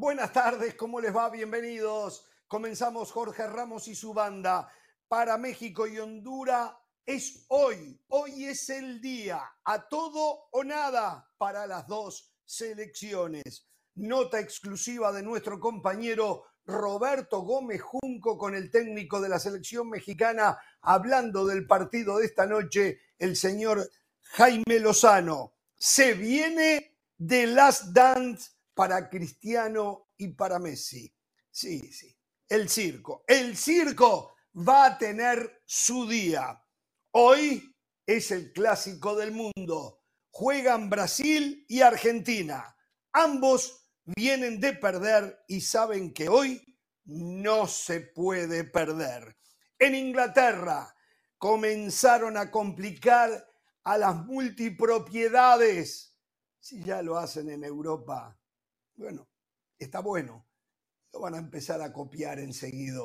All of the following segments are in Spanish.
Buenas tardes, ¿cómo les va? Bienvenidos. Comenzamos Jorge Ramos y su banda para México y Honduras. Es hoy, hoy es el día, a todo o nada para las dos selecciones. Nota exclusiva de nuestro compañero Roberto Gómez Junco con el técnico de la selección mexicana hablando del partido de esta noche, el señor Jaime Lozano. Se viene de Last Dance para Cristiano y para Messi. Sí, sí. El circo. El circo va a tener su día. Hoy es el clásico del mundo. Juegan Brasil y Argentina. Ambos vienen de perder y saben que hoy no se puede perder. En Inglaterra comenzaron a complicar a las multipropiedades. Si ya lo hacen en Europa, bueno, está bueno. Lo van a empezar a copiar enseguida,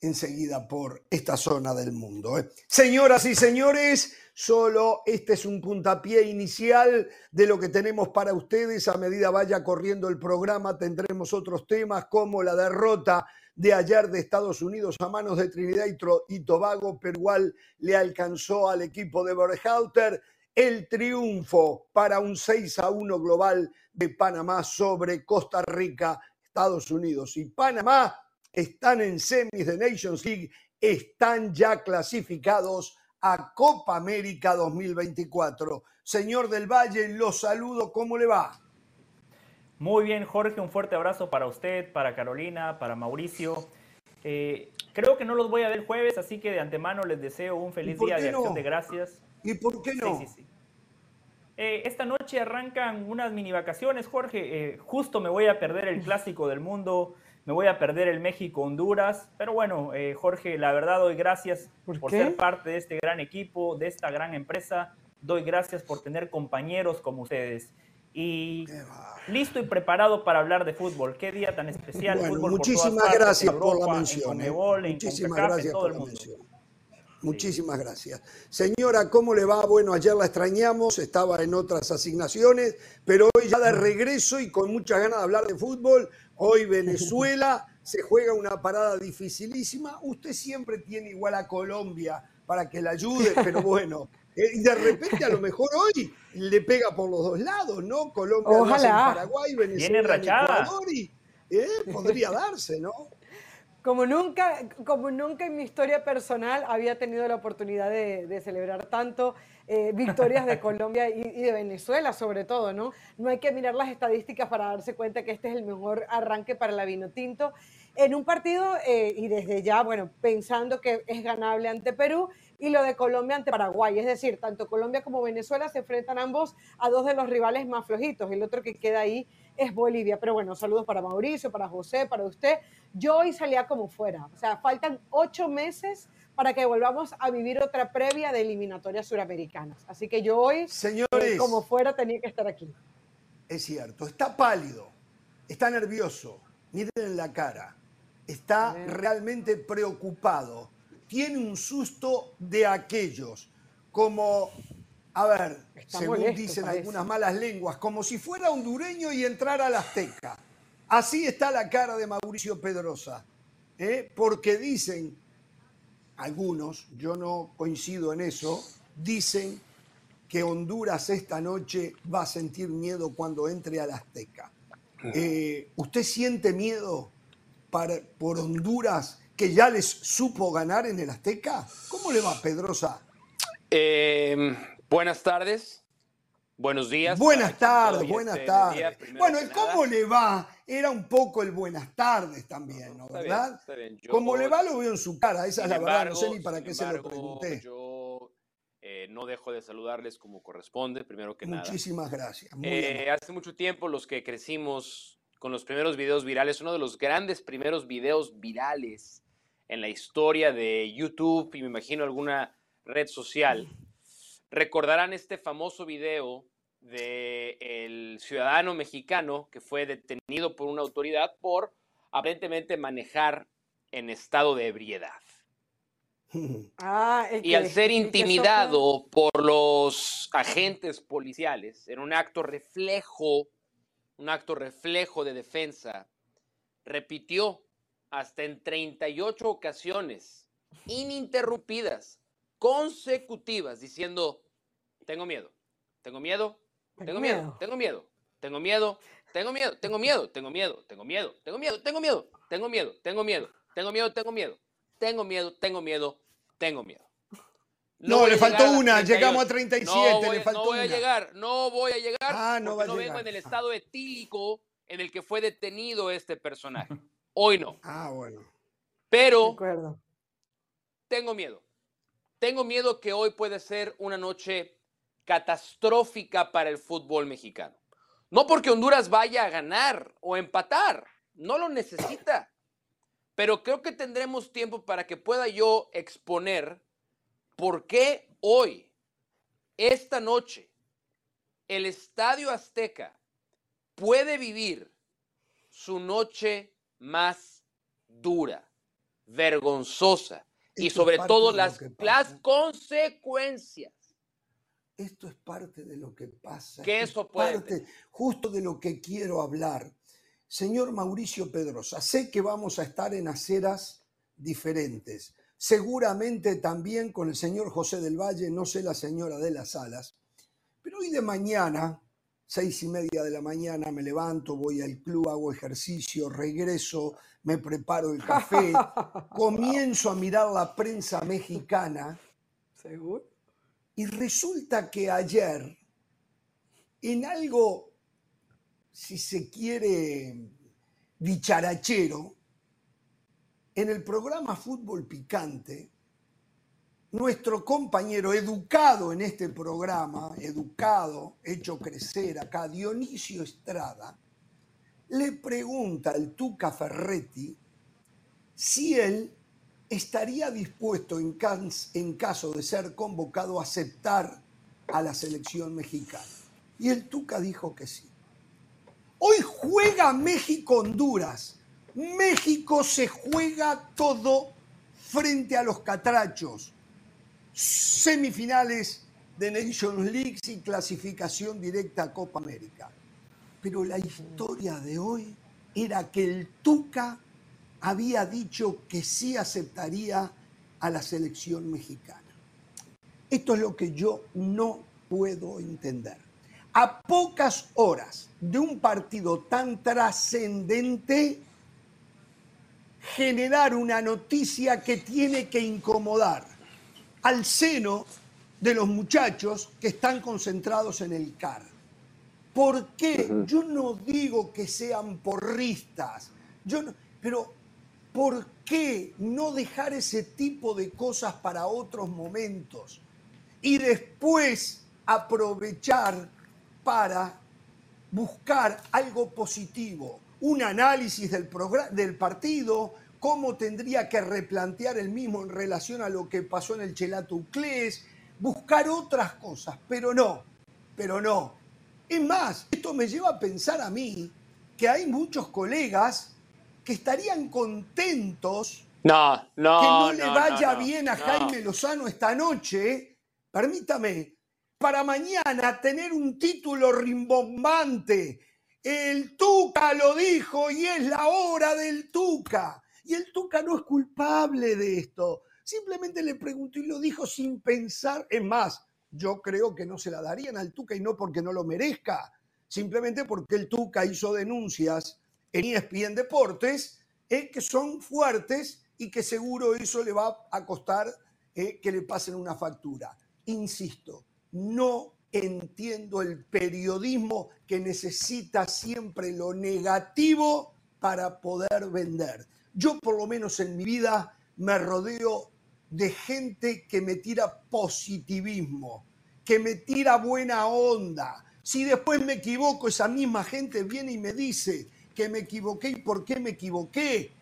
enseguida por esta zona del mundo. ¿eh? Señoras y señores, solo este es un puntapié inicial de lo que tenemos para ustedes. A medida vaya corriendo el programa, tendremos otros temas como la derrota de ayer de Estados Unidos a manos de Trinidad y Tobago, pero igual le alcanzó al equipo de Berhalter el triunfo para un 6 a 1 global de Panamá sobre Costa Rica, Estados Unidos y Panamá están en semis de Nations League, están ya clasificados a Copa América 2024. Señor del Valle, los saludo, ¿cómo le va? Muy bien, Jorge, un fuerte abrazo para usted, para Carolina, para Mauricio. Eh, creo que no los voy a ver el jueves, así que de antemano les deseo un feliz día de acción de gracias. ¿Y por qué no? Sí, sí, sí. Eh, esta noche arrancan unas mini vacaciones, Jorge. Eh, justo me voy a perder el clásico del mundo, me voy a perder el México-Honduras. Pero bueno, Jorge, la verdad doy gracias por ser parte de este gran equipo, de esta gran empresa. Doy gracias por tener compañeros como ustedes y listo y preparado para hablar de fútbol. Qué día tan especial. muchísimas gracias por la mención. ¿eh? muchísimas gracias por la mención. Muchísimas gracias. Señora, ¿cómo le va? Bueno, ayer la extrañamos, estaba en otras asignaciones, pero hoy ya de regreso y con muchas ganas de hablar de fútbol. Hoy Venezuela se juega una parada dificilísima. Usted siempre tiene igual a Colombia para que la ayude, pero bueno, eh, y de repente a lo mejor hoy le pega por los dos lados, ¿no? Colombia en Paraguay, Venezuela en Ecuador y eh, podría darse, ¿no? Como nunca, como nunca en mi historia personal había tenido la oportunidad de, celebrar tanto eh, victorias de Colombia y, de Venezuela sobre todo, ¿no? No hay que mirar las estadísticas para darse cuenta que este es el mejor arranque para la vino tinto en un partido y desde ya, bueno, pensando que es ganable ante Perú y lo de Colombia ante Paraguay. Es decir, tanto Colombia como Venezuela se enfrentan ambos a dos de los rivales más flojitos. El otro que queda ahí es Bolivia. Pero bueno, saludos para Mauricio, para José, para usted. Yo hoy salía como fuera. O sea, faltan ocho meses para que volvamos a vivir otra previa de eliminatorias suramericanas. Así que yo hoy, Señores, como fuera, tenía que estar aquí. Es cierto, está pálido, está nervioso, miren en la cara, está realmente preocupado tiene un susto de aquellos, como, a ver, según dicen algunas malas lenguas, como si fuera hondureño y entrara la Azteca. Así está la cara de Mauricio Pedrosa, ¿eh? porque dicen, algunos, yo no coincido en eso, dicen que Honduras esta noche va a sentir miedo cuando entre a la Azteca. Eh, ¿Usted siente miedo por Honduras que ya les supo ganar en el Azteca? ¿Cómo le va, Pedrosa? Em, buenas tardes. Buenos días. Buenas tardes, buenas este tardes. bueno, el cómo le va era un poco el buenas tardes también, ¿no? ¿Verdad? Cómo le va lo veo en su cara, esa es la verdad, no sé ni para qué se lo pregunté. Yo eh, no dejo de saludarles como corresponde, primero que nada. Muchísimas gracias. Eh, hace mucho tiempo los que crecimos con los primeros videos virales, uno de los grandes primeros videos virales en la historia de YouTube y me imagino alguna red social, recordarán este famoso video del el ciudadano mexicano que fue detenido por una autoridad por aparentemente manejar en estado de ebriedad. Ah, y al ser intimidado por los agentes policiales en un acto reflejo, un acto reflejo de defensa repitió hasta en 38 ocasiones ininterrumpidas, consecutivas, diciendo, tengo miedo, tengo miedo, tengo miedo, tengo miedo, tengo miedo, tengo miedo, tengo miedo, tengo miedo, tengo miedo, tengo miedo, tengo miedo, tengo miedo, tengo miedo, tengo miedo, tengo miedo, tengo miedo, tengo miedo, tengo miedo. No, le faltó una, llegamos a 37, le faltó No voy a llegar, no voy a llegar, ah, no, no vengo en el estado etílico en el que fue detenido este personaje. Hoy no. Ah, bueno. Pero tengo miedo. Tengo miedo que hoy puede ser una noche catastrófica para el fútbol mexicano. No porque Honduras vaya a ganar o empatar, no lo necesita. Pero creo que tendremos tiempo para que pueda yo exponer por qué hoy, esta noche, el Estadio Azteca puede vivir su noche más dura, vergonzosa y sobre todo las, las consecuencias. Esto es parte de lo que pasa. Que eso puede. Parte justo de lo que quiero hablar. Señor Mauricio Pedrosa, sé que vamos a estar en aceras diferentes. Seguramente también con el señor José del Valle, no sé la señora de las Alas. Pero hoy de mañana seis y media de la mañana me levanto, voy al club, hago ejercicio, regreso, me preparo el café, comienzo a mirar la prensa mexicana. ¿Seguro? Y resulta que ayer, en algo, si se quiere, dicharachero, en el programa Fútbol Picante, nuestro compañero educado en este programa, educado, hecho crecer acá, Dionisio Estrada, le pregunta al Tuca Ferretti si él estaría dispuesto en, caso de ser convocado a aceptar a la selección mexicana. Y el Tuca dijo que sí. Hoy juega México-Honduras. México se juega todo frente a los catrachos semifinales de Nations League y clasificación directa a Copa América. Pero la historia de hoy era que el Tuca había dicho que sí aceptaría a la selección mexicana. Esto es lo que yo no puedo entender. A pocas horas de un partido tan trascendente, generar una noticia que tiene que incomodar al seno de los muchachos que están concentrados en el CAR. ¿Por qué? Yo no digo que sean porristas, yo pero ¿por qué no dejar ese tipo de cosas para otros momentos y después aprovechar para buscar algo positivo, un análisis del, partido, cómo tendría que replantear el mismo en relación a lo que pasó en el Chelato Uclés, buscar otras cosas, pero no, pero no. Es más, esto me lleva a pensar a mí que hay muchos colegas que estarían contentos no, no, que no, le vaya bien a Jaime Lozano esta noche, permítame, para mañana tener un título rimbombante. El Tuca lo dijo y es la hora del Tuca. Y el Tuca no es culpable de esto. Simplemente le preguntó y lo dijo sin pensar. Es más, yo creo que no se la darían al Tuca y no porque no lo merezca, simplemente porque el Tuca hizo denuncias en ESPN Deportes eh, que son fuertes y que seguro eso le va a costar eh, que le pasen una factura. Insisto, no entiendo el periodismo que necesita siempre lo negativo para poder vender. Yo por lo menos en mi vida me rodeo de gente que me tira positivismo, que me tira buena onda. Si después me equivoco, esa misma gente viene y me dice que me equivoqué y por qué me equivoqué.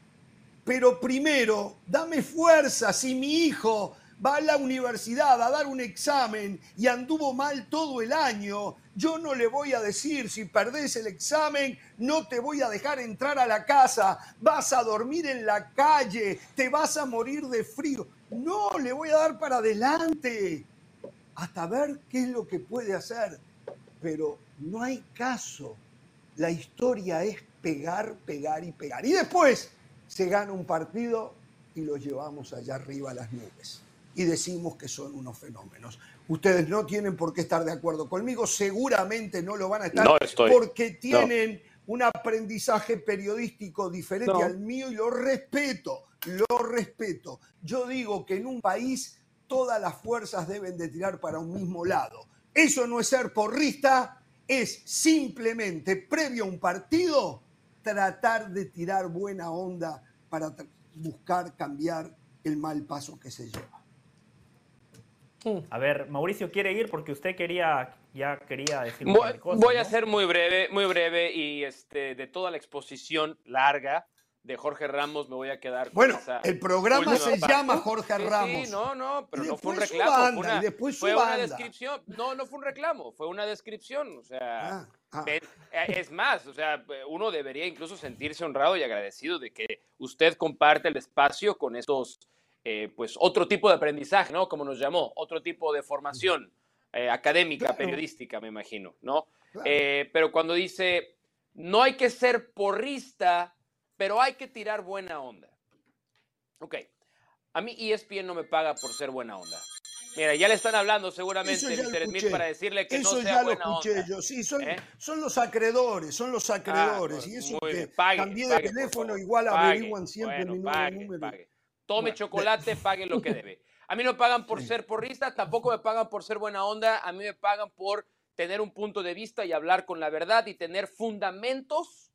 Pero primero, dame fuerza si mi hijo va a la universidad a dar un examen y anduvo mal todo el año, yo no le voy a decir, si perdés el examen, no te voy a dejar entrar a la casa, vas a dormir en la calle, te vas a morir de frío. No, le voy a dar para adelante hasta ver qué es lo que puede hacer. Pero no hay caso. La historia es pegar, pegar y pegar. Y después se gana un partido y lo llevamos allá arriba a las nubes. Y decimos que son unos fenómenos. Ustedes no tienen por qué estar de acuerdo conmigo, seguramente no lo van a estar No estoy. porque tienen un aprendizaje periodístico diferente No. al mío y lo respeto, lo respeto. Yo digo que en un país todas las fuerzas deben de tirar para un mismo lado. Eso no es ser porrista, es simplemente previo a un partido tratar de tirar buena onda para buscar cambiar el mal paso que se lleva. A ver, Mauricio quiere ir porque usted quería, ya quería decir Voy, cosas, voy a ser muy breve, muy breve y este, de toda la exposición larga de Jorge Ramos me voy a quedar con Bueno, esa el programa se parte. llama Jorge Ramos. Sí, no, no, pero no fue un después su reclamo, banda, fue una, y después su fue una descripción. No, no fue un reclamo, fue una descripción, o sea, Ah, ah. eh, es más, o sea, uno debería incluso sentirse honrado y agradecido de que usted comparte el espacio con estos, eh, pues, otro tipo de aprendizaje, ¿no? Como nos llamó, otro tipo de formación eh, académica, Claro. periodística, me imagino, ¿no? Claro. Eh, pero cuando dice, no hay que ser porrista, pero hay que tirar buena onda. Ok, a mí ESPN no me paga por ser buena onda. Mira, ya le están hablando seguramente Mr. Smith para decirle que Eso no sea ya lo escuché onda. yo, sí, son, ¿Eh? son los acreedores, son los acreedores. Ah, y eso que. Pague, cambié de pague, teléfono, igual Pague. averiguan siempre Bueno, mi número. Tome Bueno, chocolate, pague lo que debe. A mí no me pagan por ser porrista, tampoco me pagan por ser buena onda, a mí me pagan por tener un punto de vista y hablar con la verdad y tener fundamentos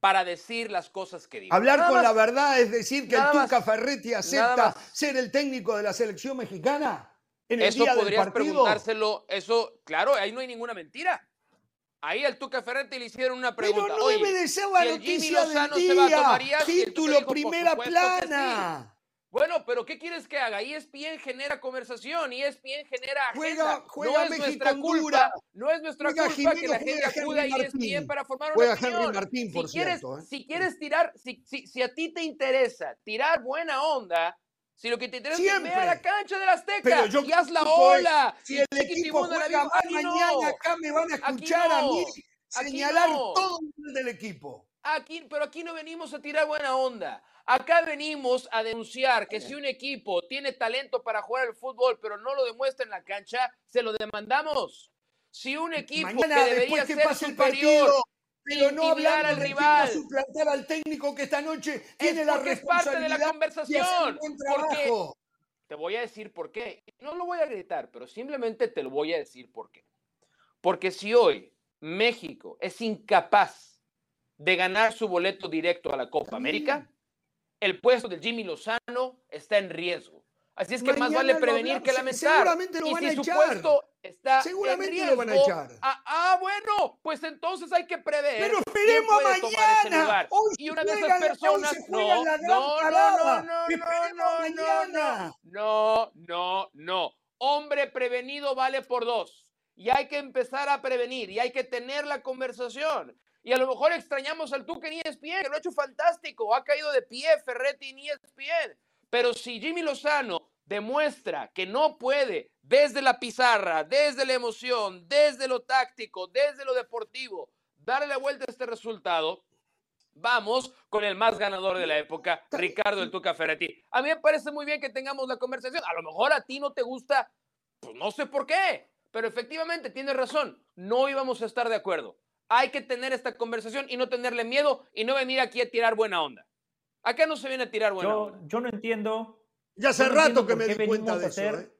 para decir las cosas que digo. Hablar Nada con más. la verdad es decir que el Tuca más. Ferretti acepta ser el técnico de la selección mexicana en el Eso día podrías preguntárselo, eso, claro, ahí no hay ninguna mentira. Ahí al Tuca Ferretti le hicieron una Pero pregunta. no Oye, debe de ser la si noticia del se va, día. ¿tomarías? Y el Tuca Título dijo, primera plana. Bueno, pero ¿qué quieres que haga? ESPN genera conversación, ESPN genera Juega- agenda. juega no es México, nuestra culpa, no es nuestra Juega culpa que Jimeno, la gente juega acuda a. ESPN para formar una Juega opinión. Martín, por si quieres, ¿eh? si quieres tirar, si, si, si a ti te interesa tirar buena onda, si lo que te interesa es Siempre. ve a la cancha del Azteca yo y haz la que ola. Si el equipo la juega Viva, mal mañana, no. acá me van a escuchar a mí señalar no. todo el del equipo. Aquí, pero aquí no venimos a tirar buena onda. Acá venimos a denunciar que si un equipo tiene talento para jugar al fútbol, pero no lo demuestra en la cancha, se lo demandamos. Si un equipo Mañana, que debería después que ser superior, partido, pero no hablando al rival. va a suplantar al técnico que esta noche tiene la porque es parte de la responsabilidad conversación, porque- te voy a decir por qué. No lo voy a gritar, pero simplemente te lo voy a decir por qué. Porque si hoy México es incapaz de ganar su boleto directo a la Copa América, el puesto de Jimmy Lozano está en riesgo. Así es que más vale prevenir que lamentar. seguramente lo y van si a su echar. puesto está Seguramente en lo van a riesgo, echar. Ah, ah, bueno, pues entonces hay que prever. Pero esperemos a mañana. Hoy y una de esas personas. No, la gran no, no, no, no, no, no, no, no, no. Hombre prevenido vale por dos. Y hay que empezar a prevenir y hay que tener la conversación. Y a lo mejor extrañamos al Tuca en ESPN, que lo ha hecho fantástico. Ha caído de pie Ferretti en ESPN. Pero si Jimmy Lozano demuestra que no puede, desde la pizarra, desde la emoción, desde lo táctico, desde lo deportivo, darle la vuelta a este resultado, vamos con el más ganador de la época, Ricardo el Tuca Ferretti. A mí me parece muy bien que tengamos la conversación. A lo mejor a ti no te gusta, pues no sé por qué, pero efectivamente tienes razón, no íbamos a estar de acuerdo. Hay que tener esta conversación y no tenerle miedo y no venir aquí a tirar buena onda. Acá no se viene a tirar buena Yo, onda. yo no entiendo, Ya hace no rato que me qué di cuenta venimos de a eso. hacer-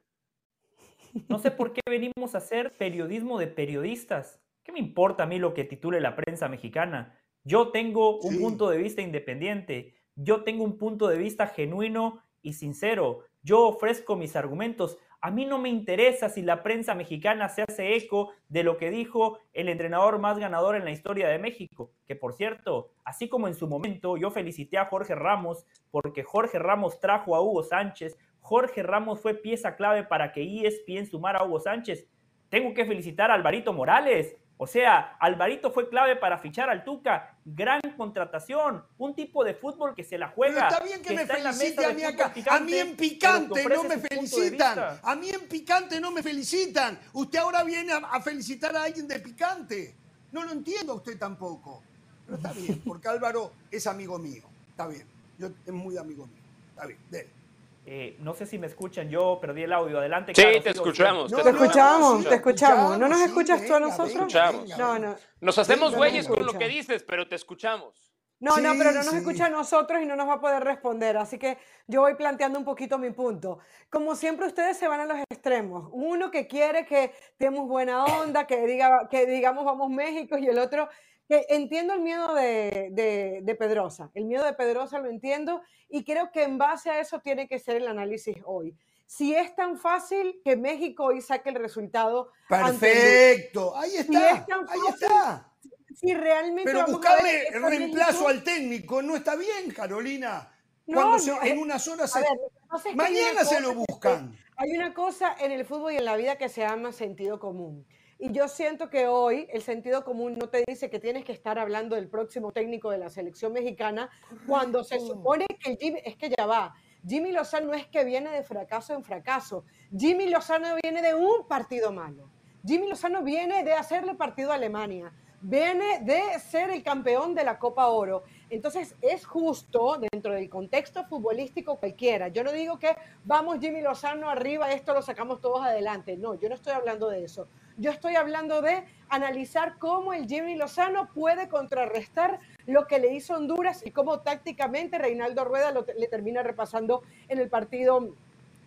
¿eh? no sé por qué venimos a hacer periodismo de periodistas. ¿Qué me importa a mí lo que titule la prensa mexicana? Yo tengo un Sí. punto de vista independiente, yo tengo un punto de vista genuino y sincero. Yo ofrezco mis argumentos. A mí no me interesa si la prensa mexicana se hace eco de lo que dijo el entrenador más ganador en la historia de México. Que por cierto, así como en su momento yo felicité a Jorge Ramos porque Jorge Ramos trajo a Hugo Sánchez, Jorge Ramos fue pieza clave para que ESPN sumara a Hugo Sánchez. Tengo que felicitar a Alvarito Morales. O sea, Alvarito fue clave para fichar al Tuca. Gran contratación. Un tipo de fútbol que se la Pero juega. está bien que, me felicite a mí acá. A mí en pero picante no me felicitan. A mí en picante no me felicitan. Usted ahora viene a, a felicitar a alguien de picante. No lo entiendo a usted tampoco. Pero está bien, porque Álvaro es amigo mío. Está bien. Yo, es muy amigo mío. Está bien, dele. Eh, no sé si me escuchan, yo perdí el audio. Adelante. Sí, Carlos, te escuchamos. No, Te escuchamos, te escuchamos. ¿No nos sí, escuchas tú a nosotros? venga, Escuchamos. venga, No, no. Nos hacemos güeyes con lo que dices, pero te escuchamos. No, no, pero no nos sí. escucha a nosotros y no nos va a poder responder. Así que yo voy planteando un poquito mi punto. Como siempre, ustedes se van a los extremos. Uno que quiere que demos buena onda, que, diga, que digamos vamos México, y el otro que entiendo el miedo de, de, de Pedrosa. El miedo de Pedrosa lo entiendo y creo que en base a eso tiene que ser el análisis hoy. Si es tan fácil que México hoy saque el resultado. Perfecto. Ahí Si está. es tan Ahí fácil, está. Si realmente Pero buscarle reemplazo al técnico no está bien, Carolina. No, Cuando se- no, en eh, unas horas A se- ver, mañana una se lo buscan. Hay una cosa en el fútbol y en la vida que se llama sentido común. Y yo siento que hoy el sentido común no te dice que tienes que estar hablando del próximo técnico de la selección mexicana cuando se supone que el Jimmy, es que ya va. Jimmy Lozano no es que viene de fracaso en fracaso. Jimmy Lozano viene de un partido malo. Jimmy Lozano viene de hacerle partido a Alemania. Viene de ser el campeón de la Copa Oro. Entonces es justo dentro del contexto futbolístico cualquiera. Yo no digo que vamos Jimmy Lozano arriba, esto lo sacamos todos adelante. No, yo no estoy hablando de eso. Yo estoy hablando de analizar cómo el Jimmy Lozano puede contrarrestar lo que le hizo Honduras y cómo tácticamente Reinaldo Rueda lo- le termina repasando en el partido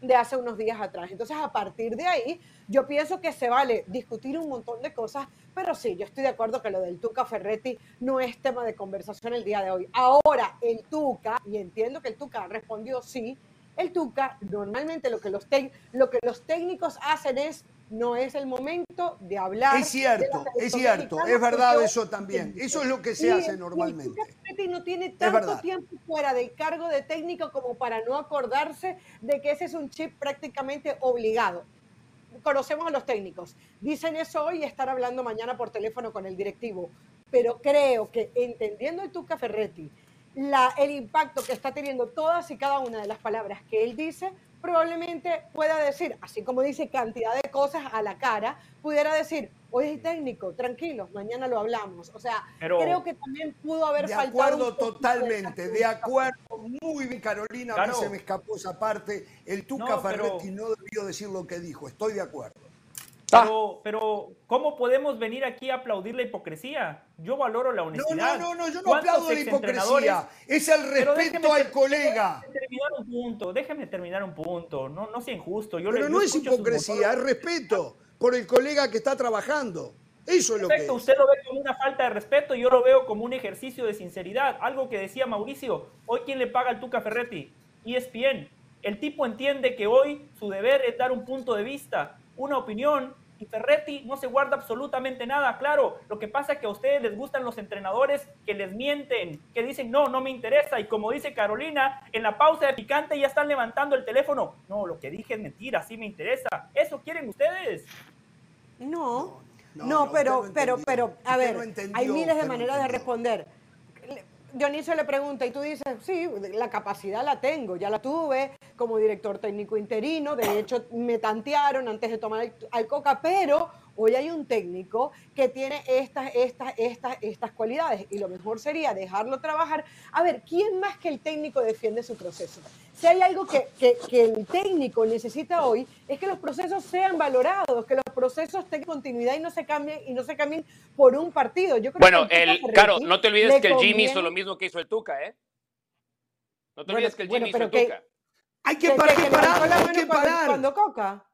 de hace unos días atrás. Entonces, a partir de ahí, yo pienso que se vale discutir un montón de cosas, pero sí, yo estoy de acuerdo que lo del Tuca Ferretti no es tema de conversación el día de hoy. Ahora, el Tuca, y entiendo que el Tuca respondió sí, el Tuca, normalmente lo que los, lo que los técnicos hacen es, no es el momento de hablar. Es cierto, de es cierto, es verdad eso también. Eso es lo que se y- hace y normalmente. Ferretti no tiene tanto tiempo fuera del cargo de técnico como para no acordarse de que ese es un chip prácticamente obligado. Conocemos a los técnicos. Dicen eso hoy y estar hablando mañana por teléfono con el directivo. Pero creo que entendiendo el Tuca Ferretti, la, el impacto que está teniendo todas y cada una de las palabras que él dice, probablemente pueda decir, así como dice cantidad de cosas a la cara, pudiera decir, oye técnico, tranquilos, mañana lo hablamos. O sea, Pero- creo que también pudo haber De faltado. acuerdo un poquito totalmente, de acuerdo. Muy bien, Carolina, a mí Claro. se me escapó esa parte. El Tuca No, pero- Ferretti no debió decir lo que dijo. Estoy de acuerdo. Pero, pero, ¿cómo podemos venir aquí a aplaudir la hipocresía? Yo valoro la honestidad. no, no, no, yo no ¿Cuántos aplaudo la hipocresía. Es el respeto al colega. déjeme terminar un punto, déjeme terminar un punto. No, no sea injusto. Yo le- Pero yo no es hipocresía, es respeto por el colega que está trabajando. Eso es lo que Perfecto, es. usted lo ve como una falta de respeto y yo lo veo como un ejercicio de sinceridad. Algo que decía Mauricio, hoy quién le paga al Tuca Ferretti? ESPN. El tipo entiende que hoy su deber es dar un punto de vista, una opinión, y Ferretti no se guarda absolutamente nada. Claro, lo que pasa es que a ustedes les gustan los entrenadores que les mienten, que dicen, no, no me interesa, y como dice Carolina, en la pausa de picante ya están levantando el teléfono. No, lo que dije es mentira, sí me interesa. ¿Eso quieren ustedes? No, No, no, pero, pero, pero, a ver, hay miles de maneras de responder. Dionisio le pregunta y tú dices, sí, la capacidad la tengo, ya la tuve como director técnico interino, de hecho me tantearon antes de tomar al Coca, pero hoy hay un técnico que tiene estas, estas, estas, estas cualidades y lo mejor sería dejarlo trabajar. A ver, ¿quién más que el técnico defiende su proceso? Si hay algo que, que- que el técnico necesita hoy es que los procesos sean valorados, que los procesos tengan continuidad y no se cambien y no se cambien por un partido. Yo creo Bueno, que el, claro, no te olvides que el Jimmy hizo lo mismo que hizo el Tuca, ¿eh? No te Bueno, olvides que el bueno, Jimmy hizo pero el que- Tuca. Hay que, que- parar, que hay que parar. Cuando Coca.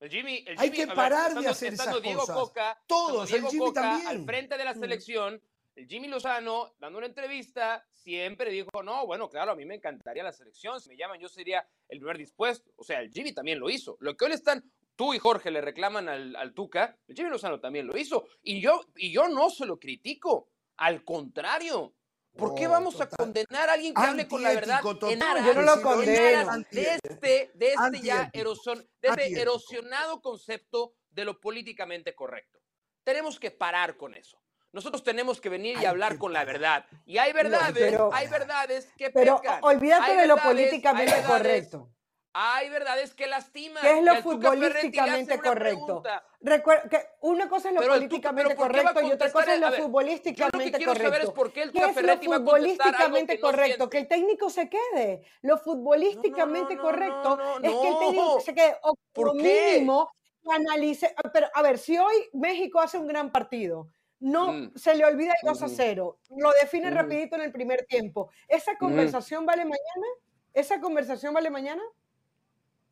El Jimmy, el Hay que ver, parar de hacer esas Diego cosas. Coca, Todos, Diego el Jimmy Coca también. al frente de la Mm. selección, el Jimmy Lozano, dando una entrevista, siempre dijo, no, bueno, claro, a mí me encantaría la selección, si me llaman yo sería el primer dispuesto. O sea, el Jimmy también lo hizo. Lo que hoy están, tú y Jorge le reclaman al, al Tuca, el Jimmy Lozano también lo hizo. Y yo, y yo no se lo critico, al contrario. ¿Por qué No, vamos a condenar a alguien que hable con la verdad en aras, Yo no lo condeno. de este, de este ya Antiético. erosion- de este erosionado concepto de lo políticamente correcto. Tenemos que parar con eso. Nosotros tenemos que venir y hablar con la verdad. Y hay verdades, pero- hay verdades que pero pecan. olvídate de lo políticamente correcto. Hay verdades que lastiman. ¿Qué es lo futbolísticamente correcto? Recuerda que una cosa es lo Pero políticamente pero ¿por qué a correcto y otra cosa es lo ver, futbolísticamente yo lo que quiero saber correcto. es por qué el ¿Qué es lo futbolísticamente que no correcto? siente. Que el técnico se quede. Lo futbolísticamente no, correcto no, es que el técnico no. se quede. O ¿Por qué? mínimo que analice. Pero a ver, si hoy México hace un gran partido, no Mm. se le olvida el 2 a Ujú. 0, lo define Ujú. rapidito en el primer tiempo. ¿Esa conversación vale mañana? ¿Esa conversación vale mañana?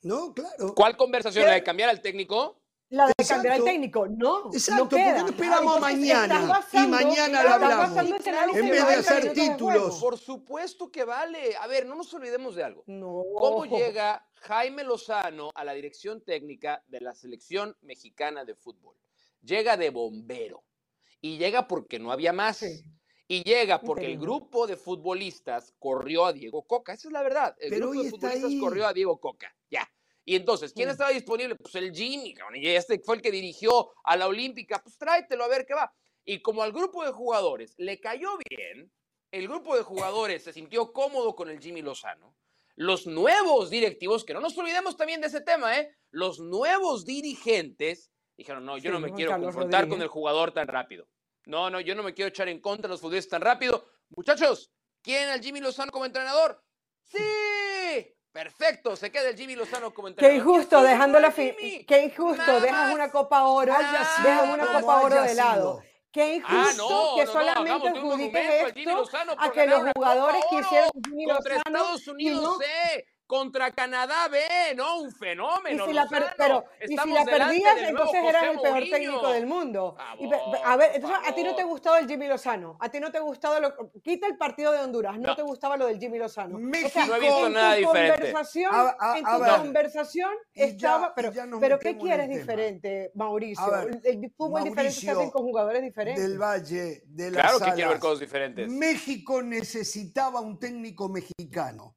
No, claro. ¿Cuál conversación? ¿Qué? ¿La de cambiar al técnico? La de cambiar al técnico, no. Exacto, no ¿por qué queda. no esperamos mañana? Y mañana lo hablamos. En vez de 90 hacer títulos. Por supuesto que vale. A ver, no nos olvidemos de algo. No. ¿Cómo llega Jaime Lozano a la dirección técnica de la selección mexicana de fútbol? Llega de bombero. Y llega porque no había más. Sí. Y llega porque el grupo de futbolistas corrió a Diego Coca. Esa es la verdad. El Pero grupo de futbolistas ahí. corrió a Diego Coca. Ya. Y entonces, ¿quién estaba disponible? Pues el Jimmy, cabrón, y este fue el que dirigió a la Olímpica. Pues tráetelo a ver qué va. Y como al grupo de jugadores le cayó bien, el grupo de jugadores se sintió cómodo con el Jimmy Lozano. Los nuevos directivos, que no nos olvidemos también de ese tema, ¿eh? Los nuevos dirigentes dijeron, no, yo Sí, no me quiero confrontar con el jugador tan rápido. No, no, yo no me quiero echar en contra de los futbolistas tan rápido. Muchachos, ¿quieren al Jimmy Lozano como entrenador? ¡Sí! Perfecto, se queda el Jimmy Lozano como Qué entrenador. injusto, Y así dejando la. Qué injusto, dejas una copa oro, dejas una copa oro de lado. Qué Ah, injusto no, que no, no, solamente adjudiques Jimmy esto a que los jugadores Oro quisieron Jimmy Lozano Estados y Unidos no- C, contra Canadá B, ¿no? Un Y fenómeno. si la, per- pero, y si la perdías, entonces eras José el peor Mourinho. técnico del mundo. Y a ver, entonces, ¿a ti no te gustaba el Jimmy Lozano? ¿A ti no te gustaba lo Quita el partido de Honduras, no, No. te gustaba lo del Jimmy Lozano. México- No he visto en nada tu diferente. Conversación, A- a- en a tu ver. conversación Y ya- estaba... y pero, pero ¿qué quieres diferente, Mauricio? Ver, el, fútbol diferente se hacen con jugadores diferentes. Del Valle, de las Claro que quiero ver cosas diferentes. México necesitaba un técnico mexicano.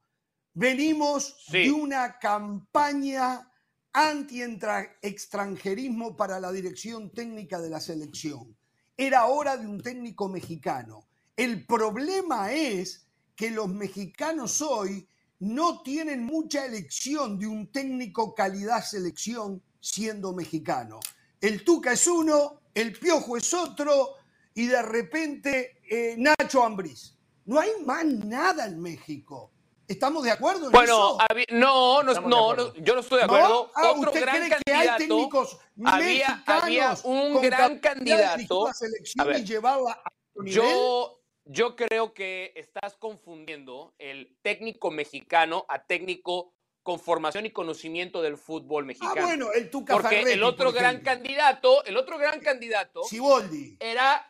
Venimos Sí. de una campaña anti-extranjerismo para la dirección técnica de la selección. Era hora de un técnico mexicano. El problema es que los mexicanos hoy no tienen mucha elección de un técnico calidad selección siendo mexicano. El Tuca es uno, el Piojo es otro y de repente eh, Nacho Ambriz. No hay más nada en México. ¿Estamos de acuerdo en Bueno, eso? no, no, no, yo no estoy de ¿No? acuerdo. Ah, Otro ¿usted gran cree que hay técnicos había- un con gran de candidato. la selección A ver, y llevarla a otro nivel? Yo, yo creo que estás confundiendo el técnico mexicano a técnico con formación y conocimiento del fútbol Ah, mexicano. bueno, el Tuca Porque Ferretti, el otro por gran candidato, el otro gran candidato Siboldi. era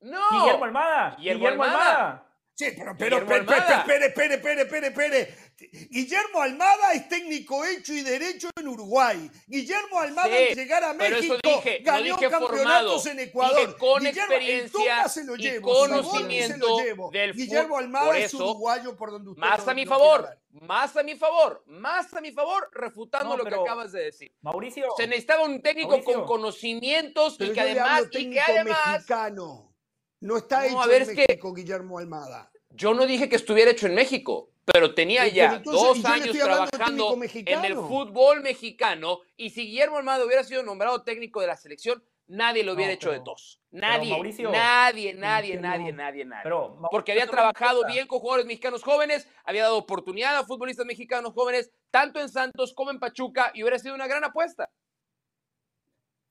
no Guillermo Almada. Guillermo Guillermo, Almada. Almada. Sí, pero, pero, Guillermo pero, pero, Almada. espere, espere, espere, espere, espere. Guillermo Almada es técnico hecho y derecho en Uruguay. Guillermo Almada Sí, al llegar a México dije, ganó dije campeonatos formado, en Ecuador. dije con Guillermo- experiencia se lo y llevo, Siboldi conocimiento se lo llevo. del Guillermo Almada por es uruguayo por donde usted Más a mi favor, más a mi favor, más a mi favor, refutando No, lo que acabas de decir. Mauricio. Se necesitaba un técnico Mauricio. con conocimientos y que además, y que técnico además, mexicano. No está No, hecho a ver, en es que- México, Guillermo Almada. yo no dije que estuviera hecho en México, pero tenía Pero ya entonces, dos años estoy hablando de trabajando en el fútbol mexicano y si Guillermo Almada hubiera sido nombrado técnico de la selección, nadie lo hubiera No, hecho de tos. Nadie, Mauricio, nadie, nadie, que nadie, nadie, nadie. Pero, Mauricio, porque había trabajado bien con jugadores mexicanos jóvenes, había dado oportunidad a futbolistas mexicanos jóvenes, tanto en Santos como en Pachuca, y hubiera sido una gran apuesta.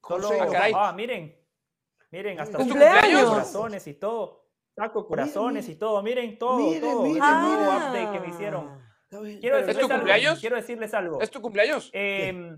Solo, Ah, caray. ah, miren, miren, hasta ¿Es tu saco cumpleaños? corazones y todo, saco corazones Miren, y todo, miren todo, miren, todo, miren, Ah. update que me hicieron. Bien, Quiero ¿Es tu decirles algo, cumpleaños? quiero decirles algo. ¿Es tu cumpleaños? Eh,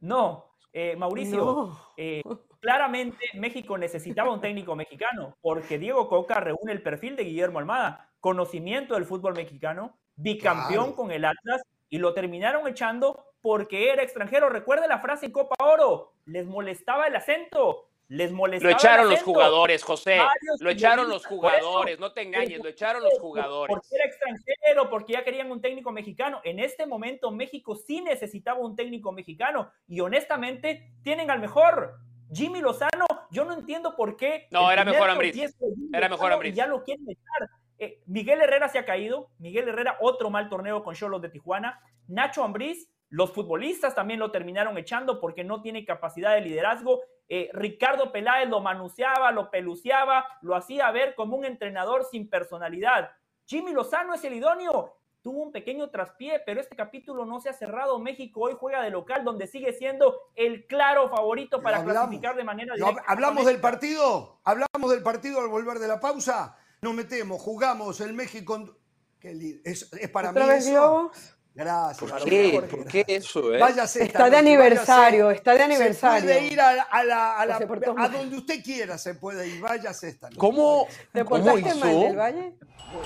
no, eh, Mauricio, No. eh, claramente México necesitaba un técnico mexicano, porque Diego Coca reúne el perfil de Guillermo Almada, conocimiento del fútbol mexicano, bicampeón Claro. con el Atlas, y lo terminaron echando porque era extranjero. Recuerde la frase en Copa Oro, les molestaba el acento, les Lo molestaba el echaron los jugadores, José. Varios Lo echaron los jugadores, no te engañes, lo echaron los jugadores. Porque era extranjero, porque ya querían un técnico mexicano. En este momento México sí necesitaba un técnico mexicano y honestamente tienen al mejor. Jimmy Lozano, yo no entiendo por qué. No, era mejor Jimmy Era mejor y Ya lo quieren echar. Eh, Miguel Herrera se ha caído. Miguel Herrera, otro mal torneo con Cholos de Tijuana. Nacho Ambriz Los futbolistas también lo terminaron echando porque no tiene capacidad de liderazgo. Eh, Ricardo Peláez lo manuseaba, lo peluceaba, lo hacía ver como un entrenador sin personalidad. Jimmy Lozano es el idóneo. Tuvo un pequeño traspié, pero este capítulo no se ha cerrado. México hoy juega de local, donde sigue siendo el claro favorito para clasificar de manera directa. ¿Hablamos del partido? ¿Hablamos del partido al volver de la pausa? Nos metemos, jugamos el México. Es, es para mí eso. Gracias. ¿Por qué? ¿Por qué eso? Eh? Váyase está de aniversario, está de aniversario. Se puede ir a, la, a, la, a, donde usted quiera, se puede ir. Váyase esta noche. ¿Cómo, ¿Te ¿cómo hizo? mal del Valle?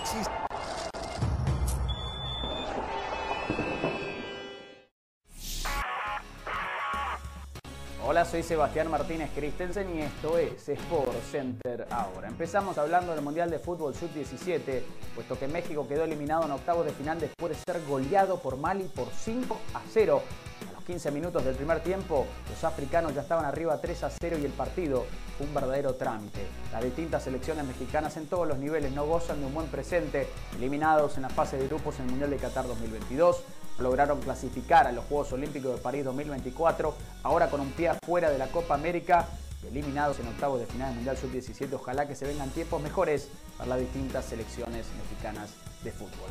Sí. Hola, soy Sebastián Martínez Christensen y esto es Sport Center ahora. Empezamos hablando del Mundial de Fútbol Sub-17, puesto que México quedó eliminado en octavos de final después de ser goleado por Mali por 5 a 0. A los 15 minutos del primer tiempo, los africanos ya estaban arriba 3 a 0 y el partido fue un verdadero trámite. Las distintas selecciones mexicanas en todos los niveles no gozan de un buen presente, eliminados en la fase de grupos en el Mundial de Qatar 2022 lograron clasificar a los Juegos Olímpicos de París 2024, ahora con un pie afuera de la Copa América, eliminados en octavos de final del Mundial Sub-17. Ojalá que se vengan tiempos mejores para las distintas selecciones mexicanas de fútbol.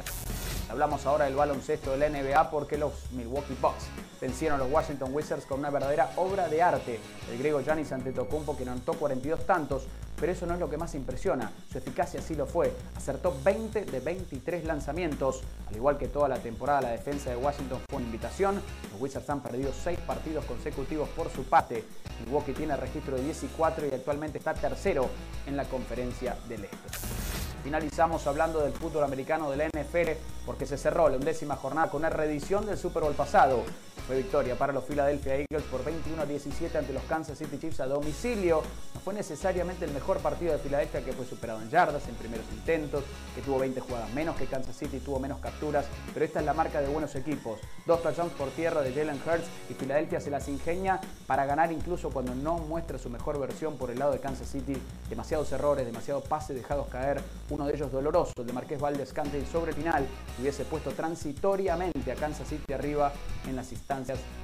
Hablamos ahora del baloncesto de la NBA porque los Milwaukee Bucks vencieron a los Washington Wizards con una verdadera obra de arte. El griego Giannis Antetokounmpo que anotó 42 tantos, pero eso no es lo que más impresiona. Su eficacia sí lo fue. Acertó 20 de 23 lanzamientos. Al igual que toda la temporada, la defensa de Washington fue una invitación. Los Wizards han perdido 6 partidos consecutivos por su parte. Milwaukee tiene registro de 14 y actualmente está tercero en la conferencia del Este. Finalizamos hablando del fútbol americano de la NFL porque se cerró la undécima jornada con una reedición del Super Bowl pasado. Fue victoria para los Philadelphia Eagles por 21 a 17 ante los Kansas City Chiefs a domicilio. No fue necesariamente el mejor partido de Filadelfia que fue superado en yardas, en primeros intentos, que tuvo 20 jugadas menos que Kansas City, tuvo menos capturas, pero esta es la marca de buenos equipos. Dos touchdowns por tierra de Jalen Hurts y Filadelfia se las ingenia para ganar incluso cuando no muestra su mejor versión por el lado de Kansas City. Demasiados errores, demasiados pases dejados caer, uno de ellos doloroso, el de Marqués Valdez Cante sobre final, hubiese puesto transitoriamente a Kansas City arriba en las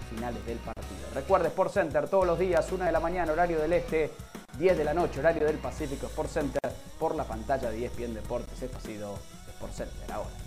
finales del partido. Recuerde Sport Center todos los días, 1 de la mañana, horario del este, 10 de la noche, horario del Pacífico, Sport Center, por la pantalla de ESPN Deportes. Esto ha sido Sport Center ahora.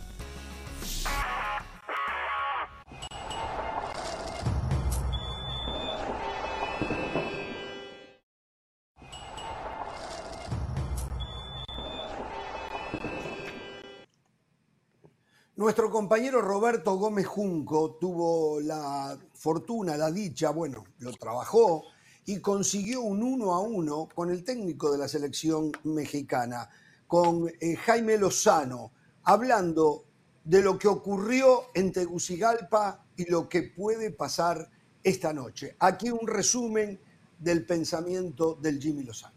Nuestro compañero Roberto Gómez Junco tuvo la fortuna, la dicha, bueno, lo trabajó y consiguió un uno a uno con el técnico de la selección mexicana, con eh, Jaime Lozano, hablando de lo que ocurrió en Tegucigalpa y lo que puede pasar esta noche. Aquí un resumen del pensamiento del Jimmy Lozano.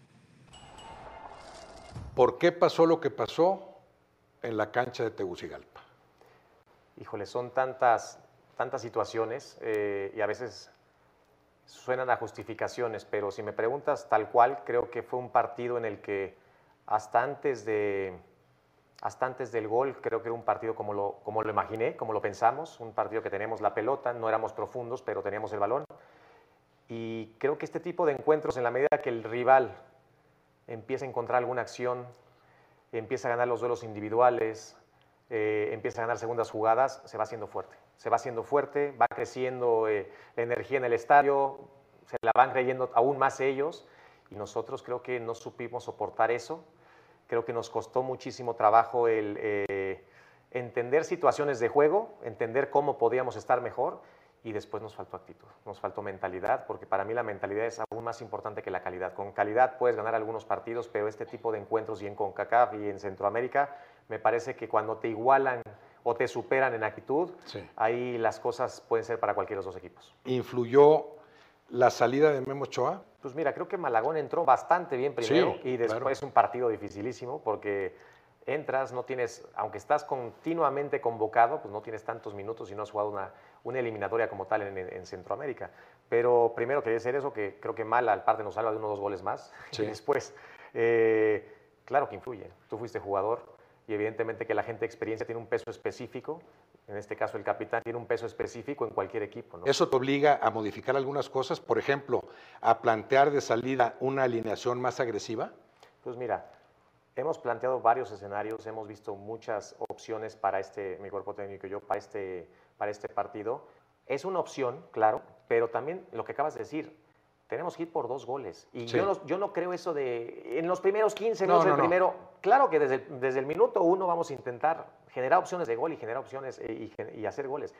¿Por qué pasó lo que pasó en la cancha de Tegucigalpa? Híjole, son tantas, tantas situaciones eh, y a veces suenan a justificaciones, pero si me preguntas tal cual, creo que fue un partido en el que hasta antes, de, hasta antes del gol, creo que era un partido como lo, como lo imaginé, como lo pensamos, un partido que teníamos la pelota, no éramos profundos, pero teníamos el balón. Y creo que este tipo de encuentros, en la medida que el rival empieza a encontrar alguna acción, empieza a ganar los duelos individuales, eh, empieza a ganar segundas jugadas, se va haciendo fuerte. Se va haciendo fuerte, va creciendo eh, la energía en el estadio, se la van creyendo aún más ellos y nosotros creo que no supimos soportar eso. Creo que nos costó muchísimo trabajo el eh, entender situaciones de juego, entender cómo podíamos estar mejor y después nos faltó actitud, nos faltó mentalidad, porque para mí la mentalidad es aún más importante que la calidad. Con calidad puedes ganar algunos partidos, pero este tipo de encuentros y en CONCACAF y en Centroamérica, me parece que cuando te igualan o te superan en actitud, ahí las cosas pueden ser para cualquiera de los dos equipos. ¿Influyó la salida de Memo Ochoa? Pues mira, creo que Malagón entró bastante bien primero y después es un partido dificilísimo porque entras, no tienes, aunque estás continuamente convocado, pues no tienes tantos minutos y no has jugado una, una eliminatoria como tal en, Centroamérica. Pero primero quería decir eso, que creo que mal al parte nos salva de uno o dos goles más. Y después, eh, claro que influye. Tú fuiste jugador y evidentemente que la gente de experiencia tiene un peso específico. en este caso el capitán, tiene un peso específico en cualquier equipo. ¿no? Eso te obliga a modificar algunas cosas, por ejemplo, a plantear de salida una alineación más agresiva. Pues mira, hemos planteado varios escenarios, hemos visto muchas opciones para este, mi cuerpo técnico y yo, para este, para este partido. Es una opción, claro, pero también lo que acabas de decir, tenemos que ir por dos goles. Y Sí. yo, no, yo no creo eso de, en los primeros 15 No, minutos no, no. primero, claro que desde, el- desde el minuto uno vamos a intentar generar opciones de gol y generar opciones eh, y, gen- y hacer goles.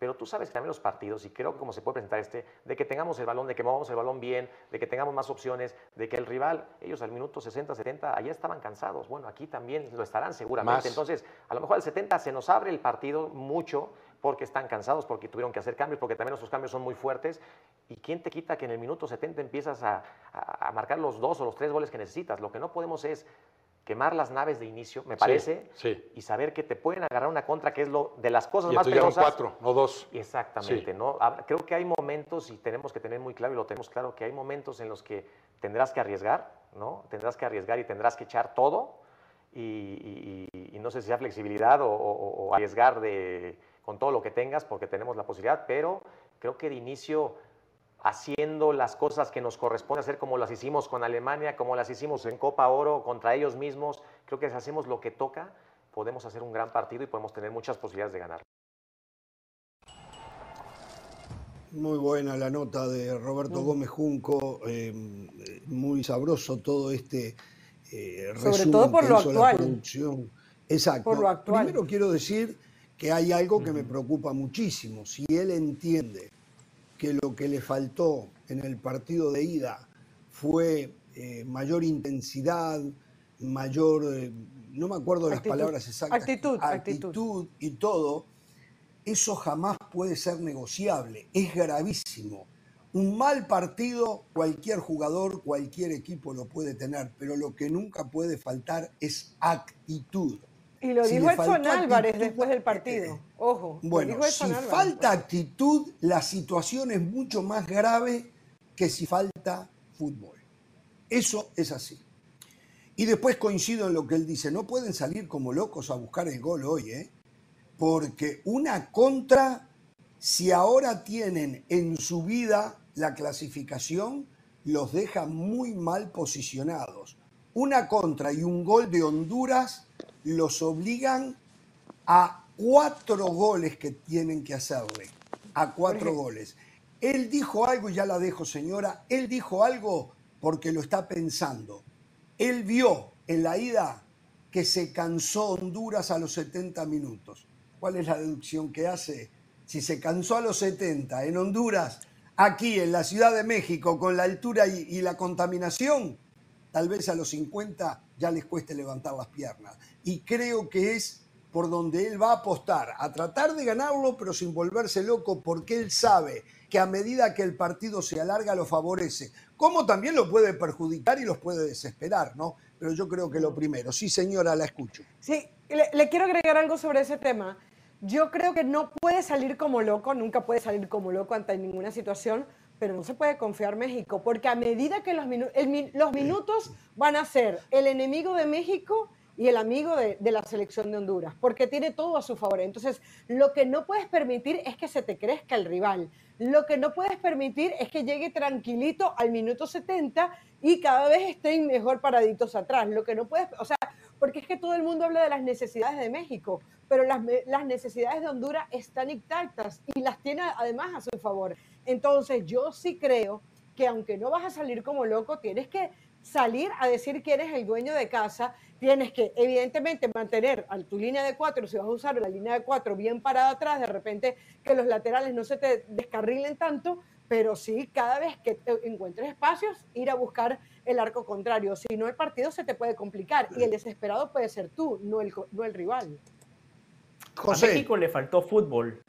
Pero tú sabes que también los partidos, y creo que como se puede presentar este, de que tengamos el balón, de que movamos el balón bien, de que tengamos más opciones, de que el rival, ellos al minuto 60, 70, allá estaban cansados. Bueno, aquí también lo estarán seguramente. Más. Entonces, a lo mejor al 70 se nos abre el partido mucho porque están cansados, porque tuvieron que hacer cambios, porque también nuestros cambios son muy fuertes. ¿Y quién te quita que en el minuto 70 empiezas a, a- a marcar los dos o los tres goles que necesitas? Lo que no podemos es quemar las naves de inicio, me parece, sí. y saber que te pueden agarrar una contra, que es lo de las cosas Y más peligrosas. cuatro, no dos. Exactamente, Sí. ¿no? Hab- Creo que hay momentos, y tenemos que tener muy claro, y lo tenemos claro, que hay momentos en los que tendrás que arriesgar, ¿no? Tendrás que arriesgar y tendrás que echar todo, y, y- y- y no sé si sea flexibilidad o, o- o arriesgar de, con todo lo que tengas, porque tenemos la posibilidad, pero creo que de inicio haciendo las cosas que nos corresponde hacer como las hicimos con Alemania, como las hicimos en Copa Oro contra ellos mismos, creo que si hacemos lo que toca, podemos hacer un gran partido y podemos tener muchas posibilidades de ganar. Muy buena la nota de Roberto Gómez Junco, eh, muy sabroso todo este eh, Sobre resumen todo por que lo hizo la actual. producción. Exacto. Por lo actual. Primero quiero decir que hay algo que me preocupa muchísimo. Si él entiende que lo que le faltó en el partido de ida fue eh, mayor intensidad, mayor, eh, no me acuerdo de las Actitud. palabras exactas, Actitud, actitud. actitud y todo, eso jamás puede ser negociable, es gravísimo. Un mal partido, cualquier jugador, cualquier equipo lo puede tener, pero lo que nunca puede faltar es actitud. Y lo Si dijo Edson Álvarez actitud, después del eh, partido. Ojo. lo Bueno, dijo si Álvarez. falta actitud, la situación es mucho más grave que si falta fútbol. Eso es así. Y después coincido en lo que él dice, no pueden salir como locos a buscar el gol hoy, ¿eh? porque una contra, si ahora tienen en su vida la clasificación, los deja muy mal posicionados. Una contra y un gol de Honduras los obligan a cuatro goles que tienen que hacerle, a cuatro goles. Él dijo algo, y ya la dejo señora, él dijo algo porque lo está pensando. Él vio en la ida que se cansó Honduras a los 70 minutos. ¿Cuál es la deducción que hace? Si se cansó a los 70 en Honduras, aquí en la Ciudad de México, con la altura y, y la contaminación, tal vez a los 50 ya les cueste levantar las piernas. Y creo que es por donde él va a apostar, a tratar de ganarlo, pero sin volverse loco, porque él sabe que a medida que el partido se alarga lo favorece, como también lo puede perjudicar y los puede desesperar, ¿no? Pero yo creo que lo primero, sí señora, la escucho. Sí, le, le quiero agregar algo sobre ese tema. Yo creo que no puede salir como loco, nunca puede salir como loco ante ninguna situación, pero no se puede confiar México, porque a medida que los, minu- el los minutos van a ser el enemigo de México y el amigo de, de la selección de Honduras, porque tiene todo a su favor. Entonces, lo que no puedes permitir es que se te crezca el rival. Lo que no puedes permitir es que llegue tranquilito al minuto 70 y cada vez estén mejor paraditos atrás. Lo que no puedes, o sea, porque es que todo el mundo habla de las necesidades de México, pero las, las necesidades de Honduras están intactas y las tiene además a su favor. Entonces, yo sí creo que aunque no vas a salir como loco, tienes que salir a decir que eres el dueño de casa, tienes que evidentemente mantener a tu línea de cuatro, si vas a usar la línea de cuatro bien parada atrás, de repente que los laterales no se te descarrilen tanto, pero sí cada vez que te encuentres espacios, ir a buscar el arco contrario, si no el partido se te puede complicar y el desesperado puede ser tú, no el, co- no el rival. A México le faltó fútbol.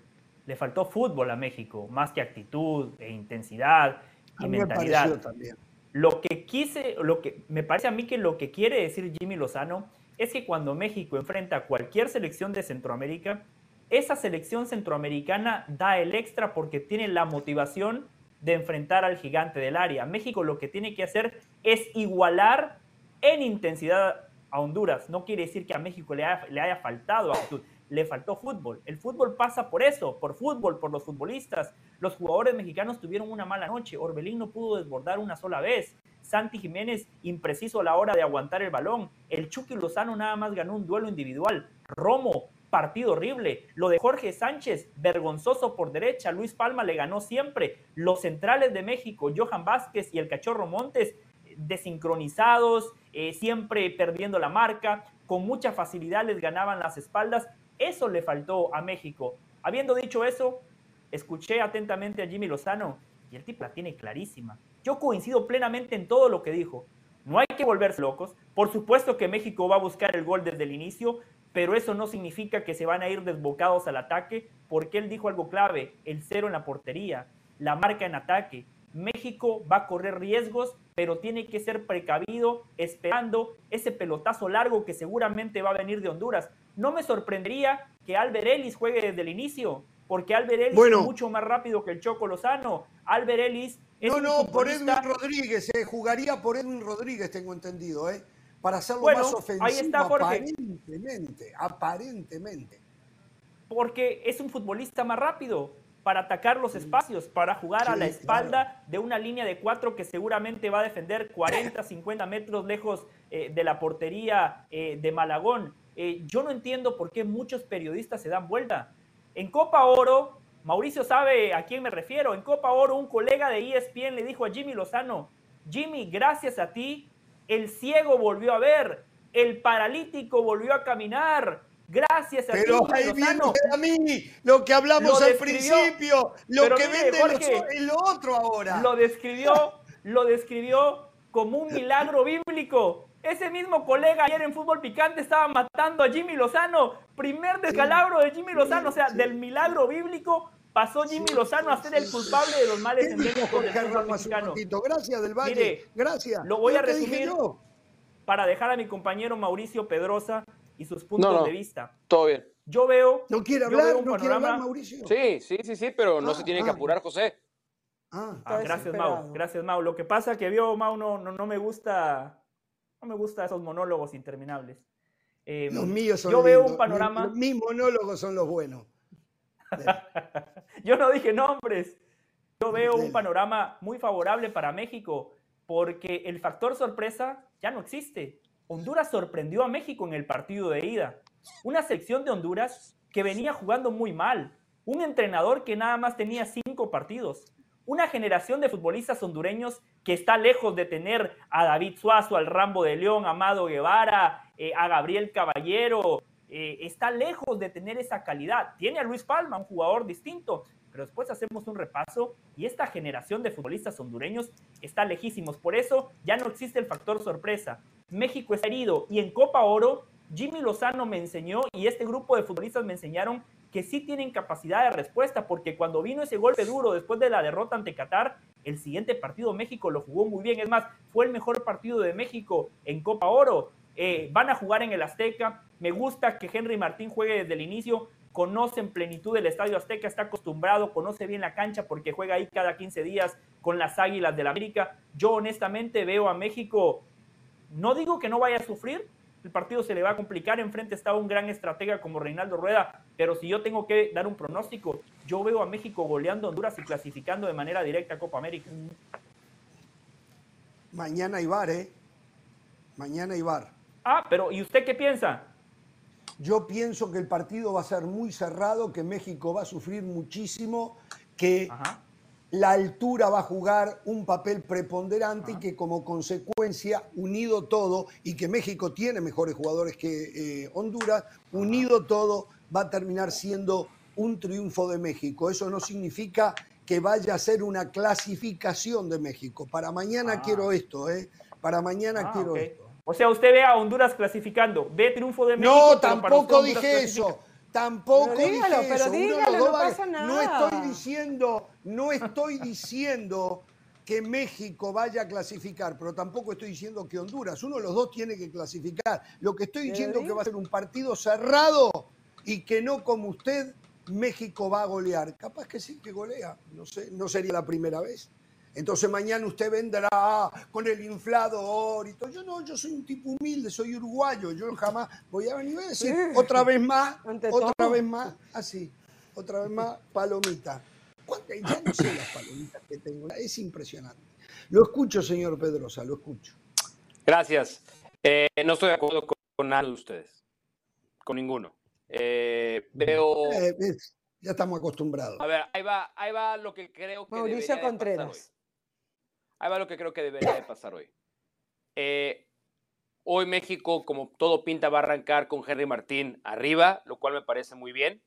Le faltó fútbol a México, más que actitud e intensidad a y mí mentalidad. pareció también. Lo que quise, lo que me parece a mí que lo que quiere decir Jimmy Lozano es que cuando México enfrenta a cualquier selección de Centroamérica, esa selección centroamericana da el extra porque tiene la motivación de enfrentar al gigante del área. México lo que tiene que hacer es igualar en intensidad a Honduras. No quiere decir que a México le haya, le haya faltado actitud. Le faltó fútbol. El fútbol pasa por eso, por fútbol, por los futbolistas. Los jugadores mexicanos tuvieron una mala noche. Orbelín no pudo desbordar una sola vez. Santi Jiménez impreciso a la hora de aguantar el balón. El Chucky Lozano nada más ganó un duelo individual. Romo, partido horrible. Lo de Jorge Sánchez, vergonzoso por derecha. Luis Palma le ganó siempre. Los centrales de México, Johan Vázquez y el Cachorro Montes, desincronizados, eh, siempre perdiendo la marca. Con mucha facilidad les ganaban las espaldas. Eso le faltó a México. Habiendo dicho eso, escuché atentamente a Jimmy Lozano y el tipo la tiene clarísima. Yo coincido plenamente en todo lo que dijo. No hay que volverse locos. Por supuesto que México va a buscar el gol desde el inicio, pero eso no significa que se van a ir desbocados al ataque, porque él dijo algo clave, el cero en la portería, la marca en ataque. México va a correr riesgos, pero tiene que ser precavido, esperando ese pelotazo largo que seguramente va a venir de Honduras. No me sorprendería que Albert Ellis juegue desde el inicio, porque Albert Ellis es mucho más rápido que el Choco Lozano. Albert Ellis es No, no, por Edwin Rodríguez, eh, jugaría por Edwin Rodríguez, tengo entendido, ¿eh? para hacerlo más ofensivo ahí está, aparentemente, aparentemente. Porque es un futbolista más rápido para atacar los espacios, para jugar a la espalda de una línea de cuatro que seguramente va a defender 40, 50 metros lejos eh, de la portería eh, de Malagón. Eh, yo no entiendo por qué muchos periodistas se dan vuelta. En Copa Oro, Mauricio sabe a quién me refiero, en Copa Oro un colega de ESPN le dijo a Jimmy Lozano, Jimmy, gracias a ti el ciego volvió a ver, el paralítico volvió a caminar. Gracias a Pero ahí viene a mí lo que hablamos al principio, lo que vende el otro ahora. Lo describió, lo describió como un milagro bíblico. Ese mismo colega ayer en Fútbol Picante estaba matando a Jimmy Lozano. Primer descalabro de Jimmy Lozano, o sea, del milagro bíblico pasó Jimmy Lozano a ser el culpable de los males endémicos del fútbol mexicano. Gracias del Valle. Mire, gracias. Lo voy a resumir para dejar a mi compañero Mauricio Pedrosa y sus puntos de vista. Todo bien. Yo veo. ¿No quiere hablar? ¿No quiere hablar, Mauricio? Sí, sí, sí, sí, pero no ah, se tiene que ah. apurar, José. Ah, ah gracias, Mau. Gracias, Mau. Lo que pasa que vio, Mau, no, no, me gusta. No me gusta esos monólogos interminables. Eh, los míos son Yo veo un panorama. mis monólogos son los buenos. Yo no dije nombres. Yo veo un panorama muy favorable para México porque el factor sorpresa ya no existe. Honduras sorprendió a México en el partido de ida. Una sección de Honduras que venía jugando muy mal. Un entrenador que nada más tenía cinco partidos. Una generación de futbolistas hondureños que está lejos de tener a David Suazo, al Rambo de León, a Amado Guevara, eh, a Gabriel Caballero, eh, está lejos de tener esa calidad. Tiene a Luis Palma, un jugador distinto, pero después hacemos un repaso y esta generación de futbolistas hondureños está lejísimos. Por eso ya no existe el factor sorpresa. México está herido y en Copa Oro, Jimmy Lozano me enseñó y este grupo de futbolistas me enseñaron que sí tienen capacidad de respuesta, porque cuando vino ese golpe duro después de la derrota ante Qatar, el siguiente partido México lo jugó muy bien. Es más, fue el mejor partido de México en Copa Oro. Eh, van a jugar en el Azteca. Me gusta que Henry Martín juegue desde el inicio. Conoce en plenitud el Estadio Azteca, está acostumbrado, conoce bien la cancha porque juega ahí cada 15 días con las Águilas del la América. Yo honestamente veo a México, no digo que no vaya a sufrir, el partido se le va a complicar, enfrente está un gran estratega como Reinaldo Rueda, pero si yo tengo que dar un pronóstico, yo veo a México goleando a Honduras y clasificando de manera directa a Copa América. Mañana Ibar, ¿eh? Mañana Ibar. Ah, pero ¿y usted qué piensa? Yo pienso que el partido va a ser muy cerrado, que México va a sufrir muchísimo, que la altura va a jugar un papel preponderante y que como consecuencia, unido todo, y que México tiene mejores jugadores que eh, Honduras, unido todo va a terminar siendo un triunfo de México. Eso no significa que vaya a ser una clasificación de México. Para mañana ah. quiero esto, ¿eh? Para mañana ah, quiero esto. O sea, usted ve a Honduras clasificando, ve triunfo de México. No, tampoco dije eso. Tampoco dije eso. no, pasa nada. no estoy diciendo, no estoy diciendo que México vaya a clasificar, pero tampoco estoy diciendo que Honduras. Uno de los dos tiene que clasificar. Lo que estoy diciendo es que va a ser un partido cerrado y que no como usted México va a golear. Capaz que sí que golea, no sé, no sería la primera vez. Entonces mañana usted vendrá con el inflador y todo. Yo no, yo soy un tipo humilde, soy uruguayo. Yo jamás voy a venir a decir otra vez más, otra vez más, así, otra vez más, palomita. Ya no sé las palomitas que tengo, es impresionante. Lo escucho, señor Pedrosa, lo escucho. Gracias. Eh, no estoy de acuerdo con, nada de ustedes, con ninguno. Eh, veo. Eh, ya estamos acostumbrados. A ver, ahí va, ahí va lo que creo que Mauricio Contreras. Ahí va lo que creo que debería de pasar hoy. Eh, hoy México, como todo pinta, va a arrancar con Henry Martín arriba, lo cual me parece muy bien.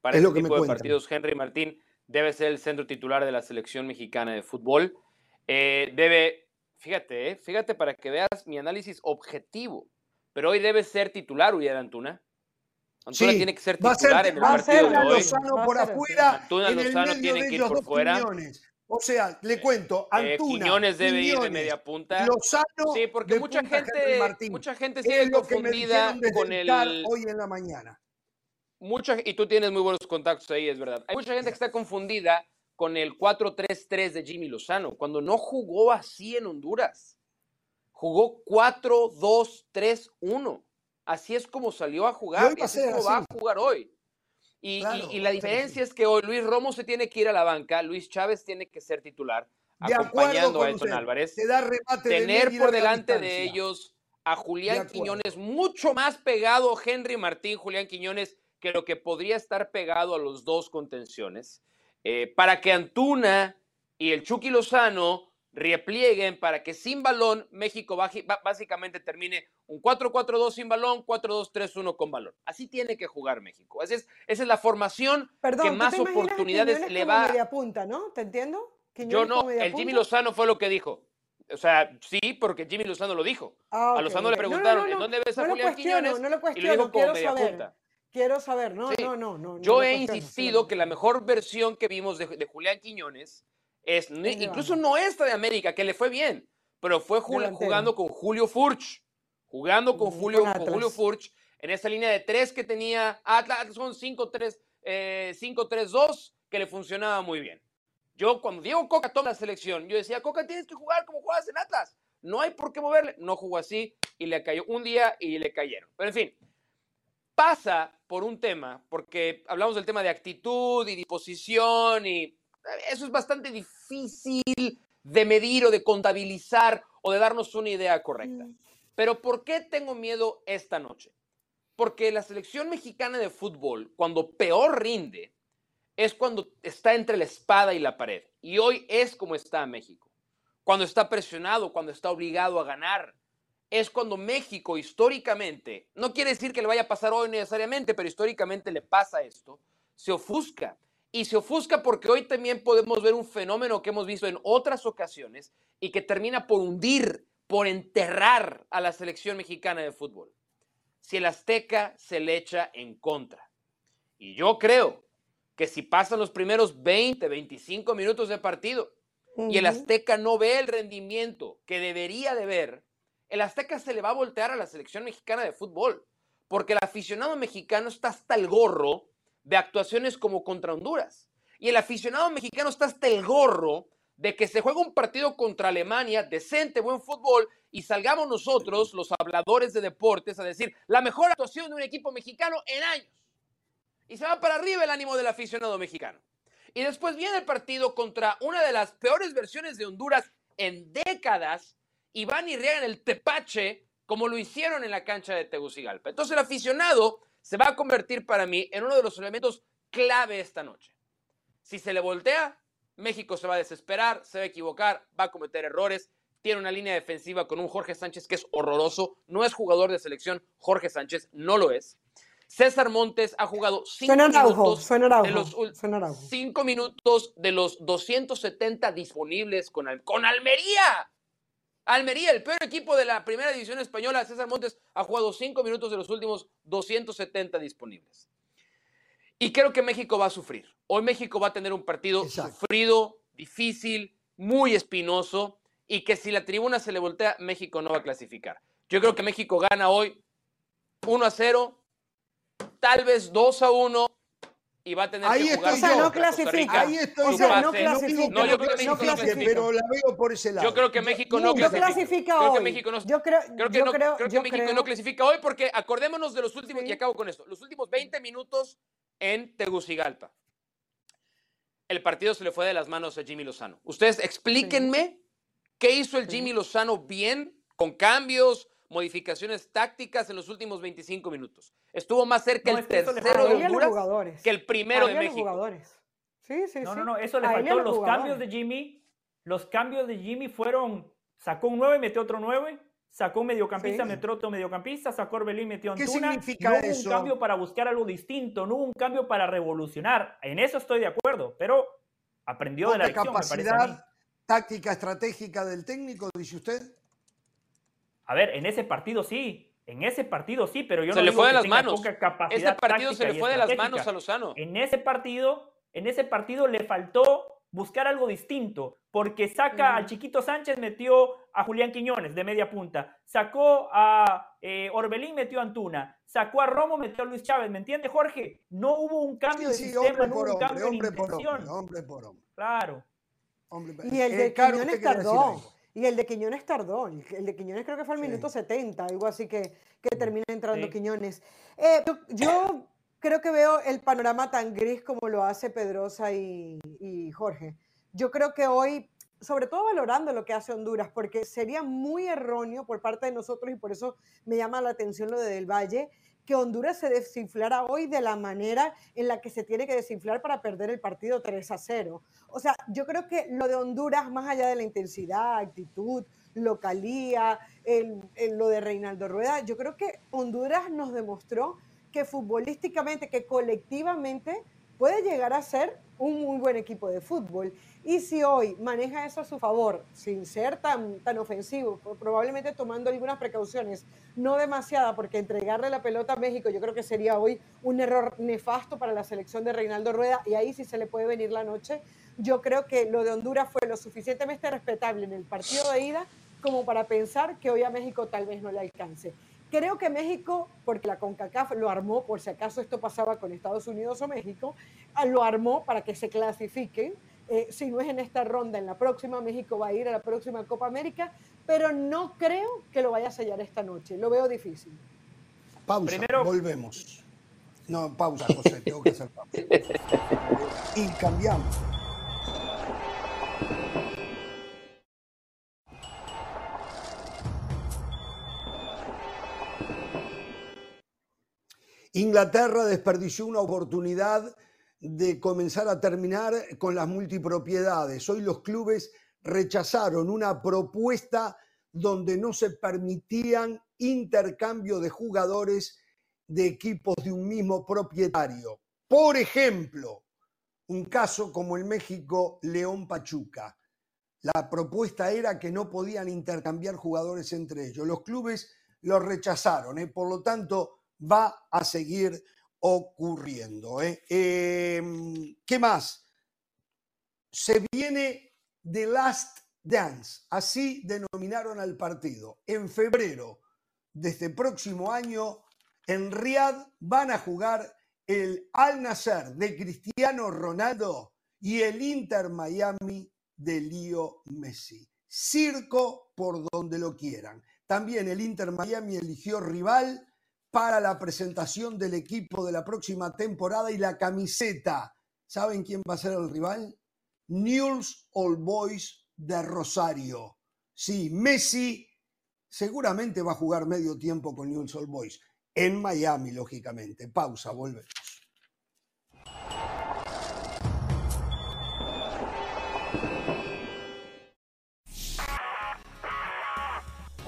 Para este tipo de partidos, Henry Martín debe ser el centro titular de la selección mexicana de fútbol. Eh, debe, fíjate, eh, fíjate para que veas mi análisis objetivo. Pero hoy debe ser titular Uriel Antuna. Antuna tiene que ser titular en el partido de hoy. Lozano por afuera. Antuna Lozano tiene que ir por fuera. O sea, le cuento, eh, Antuna, Quiñones debe ir de media punta. Lozano sí, porque mucha gente, mucha gente sigue confundida con el hoy en la mañana. Mucha, y tú tienes muy buenos contactos ahí, es verdad. Hay mucha gente que está confundida con el 4-3-3 de Jimmy Lozano, cuando no jugó así en Honduras. Jugó 4-2-3-1. Así es como salió a jugar. Y así es como va a jugar hoy. Y, la diferencia es que hoy Luis Romo se tiene que ir a la banca, Luis Chávez tiene que ser titular, acompañando a Edson Álvarez. tener por delante de ellos a Julián Quiñones, mucho más pegado Henry Martín, Julián Quiñones, que lo que podría estar pegado a los dos contenciones, eh, para que Antuna y el Chucky Lozano replieguen para que sin balón México básicamente termine un 4-4-2 sin balón, 4-2-3-1 con balón. Así tiene que jugar México. Esa es, esa es la formación que más oportunidades le va. Media punta, ¿no? ¿Te entiendo? Yo no, el Jimmy Lozano fue lo que dijo. O sea, sí, porque Jimmy Lozano lo dijo. Ah, a Lozano le preguntaron, ¿en dónde ves a Julián Quiñones? No lo cuestiono, y lo dijo como saber. punta. Quiero saber, no, no, no, no. Yo he insistido que la mejor versión que vimos de, de Julián Quiñones es, incluso no esta de América, que le fue bien, pero fue jugando con Julio Furch, jugando con Julio, con Julio Furch en esa línea de tres que tenía Atlas, son 5-3-2, eh, que le funcionaba muy bien. Yo, cuando Diego Coca toma la selección, yo decía, Coca, tienes que jugar como juegas en Atlas. No hay por qué moverle. No jugó así y le cayó un día y le cayeron. Pero en fin, pasa por un tema, porque hablamos del tema de actitud y disposición y eso es bastante difícil de medir o de contabilizar o de darnos una idea correcta. Pero ¿por qué tengo miedo esta noche? Porque la selección mexicana de fútbol, cuando peor rinde, es cuando está entre la espada y la pared. Y hoy es como está México. Cuando está presionado, cuando está obligado a ganar. Es cuando México históricamente, no quiere decir que le vaya a pasar hoy necesariamente, pero históricamente le pasa esto, se ofusca y se ofusca porque hoy también podemos ver un fenómeno que hemos visto en otras ocasiones y que termina por hundir, por enterrar a la selección mexicana de fútbol. Si el Azteca se le echa en contra. Y yo creo que si pasan los primeros 20, 25 minutos de partido y el Azteca no ve el rendimiento que debería de ver, el Azteca se le va a voltear a la selección mexicana de fútbol. Porque el aficionado mexicano está hasta el gorro de actuaciones como contra Honduras. Y el aficionado mexicano está hasta el gorro de que se juega un partido contra Alemania, decente, buen fútbol, y salgamos nosotros, los habladores de deportes, a decir la mejor actuación de un equipo mexicano en años. Y se va para arriba el ánimo del aficionado mexicano. Y después viene el partido contra una de las peores versiones de Honduras en décadas, y van y riegan el tepache como lo hicieron en la cancha de Tegucigalpa. Entonces el aficionado se va a convertir para mí en uno de los elementos clave esta noche. Si se le voltea, México se va a desesperar, se va a equivocar, va a cometer errores. Tiene una línea defensiva con un Jorge Sánchez que es horroroso. No es jugador de selección, Jorge Sánchez no lo es. César Montes ha jugado cinco minutos, de los, cinco minutos de los 270 disponibles con, con Almería. Almería, el peor equipo de la primera división española, César Montes, ha jugado cinco minutos de los últimos 270 disponibles. Y creo que México va a sufrir. Hoy México va a tener un partido sufrido, difícil, muy espinoso, y que si la tribuna se le voltea, México no va a clasificar. Yo creo que México gana hoy 1 a 0, tal vez 2 a 1, y va a tener Ahí que jugar estoy No clasifica. Ahí estoy O Su sea, no clasifica. No, yo creo que no México no clasifica. Pero la veo por ese lado. Yo creo que México no No clasifica. clasifica Creo que hoy. México no, Yo creo- creo que yo no- creo- creo que yo México creo- no clasifica hoy porque acordémonos de los últimos, Sí. y acabo con esto, los últimos 20 minutos en Tegucigalpa. El partido se le fue de las manos a Jimmy Lozano. Ustedes explíquenme qué hizo el Sí. Jimmy Lozano bien, con cambios, modificaciones tácticas en los últimos 25 minutos. Estuvo más cerca No, el tercero de Honduras que el primero de México. jugadores. Sí, sí, No, sí. no, no, eso le A faltó. los Los cambios de Jimmy, los cambios de Jimmy fueron, sacó un 9, metió otro 9, sacó un mediocampista, Sí. metió otro mediocampista, sacó Orbelín, metió a ¿Qué Antuna. significa no hubo eso? un cambio para buscar algo distinto, no hubo un cambio para revolucionar. En eso estoy de acuerdo, pero aprendió de la lección, me parece a mí. capacidad táctica estratégica del técnico, dice usted. A ver, en ese partido sí, en ese partido sí, pero yo Se no le digo fue de que las tenga manos. poca capacidad Este partido se táctica le y fue de las manos a Lozano. En ese partido, en ese partido le faltó buscar algo distinto, porque saca Ujú. al chiquito Sánchez, metió a Julián Quiñones de media punta, sacó a eh, Orbelín, metió a Antuna, sacó a Romo, metió a Luis Chávez, ¿me entiende Jorge? No hubo un cambio de Sí, sistema, hombre no por hubo un hombre, cambio de por intención. hombre, hombre por hombre. Claro. hombre Y el Eh, de Caro, Quiñones tardó. Y el de Quiñones tardó. El, el de Quiñones creo que fue al Sí. minuto 70, algo así que, que termina entrando Sí. Quiñones. Eh, yo, yo creo que veo el panorama tan gris como lo hace Pedrosa y, y Jorge. Yo creo que hoy, sobre todo valorando lo que hace Honduras, porque sería muy erróneo por parte de nosotros y por eso me llama la atención lo de Del Valle, que Honduras se desinflara hoy de la manera en la que se tiene que desinflar para perder el partido 3 a 0. O sea, yo creo que lo de Honduras, más allá de la intensidad, actitud, localía, el- lo de Reinaldo Rueda, yo creo que Honduras nos demostró que futbolísticamente, que colectivamente puede llegar a ser un muy buen equipo de fútbol. Y si hoy maneja eso a su favor, sin ser tan, tan ofensivo, pro- probablemente tomando algunas precauciones, no demasiada, porque entregarle la pelota a México yo creo que sería hoy un error nefasto para la selección de Reinaldo Rueda, y ahí sí se le puede venir la noche. Yo creo que lo de Honduras fue lo suficientemente respetable en el partido de ida como para pensar que hoy a México tal vez no le alcance. Creo que México, porque la CONCACAF lo armó, por si acaso esto pasaba con Estados Unidos o México, ah, lo armó para que se clasifiquen. Eh, si no es en esta ronda, en la próxima, México va a ir a la próxima Copa América, pero no creo que lo vaya a sellar esta noche. Lo veo difícil. Pausa, Primero- volvemos. No, pausa, José, tengo que hacer pausa. Y cambiamos. Inglaterra desperdició una oportunidad de comenzar a terminar con las multipropiedades. Hoy los clubes rechazaron una propuesta donde no se permitían intercambio de jugadores de equipos de un mismo propietario. Por ejemplo, un caso como el México León Pachuca. La propuesta era que no podían intercambiar jugadores entre ellos. Los clubes lo rechazaron, ¿eh? por lo tanto va a seguir ocurriendo. ¿eh? Em, ¿Qué más? Se viene The Last Dance, así denominaron al partido. En febrero de este próximo año, en Riyadh van a jugar el Al Nasser de Cristiano Ronaldo y el Inter Miami de Leo Messi. Circo por donde lo quieran. También el Inter Miami eligió rival para la presentación del equipo de la próxima temporada y la camiseta. ¿Saben quién va a ser el rival? Newell's Old Boys de Rosario. Sí, Messi seguramente va a jugar medio tiempo con Newell's Old Boys. En Miami, lógicamente. Pausa, volvemos.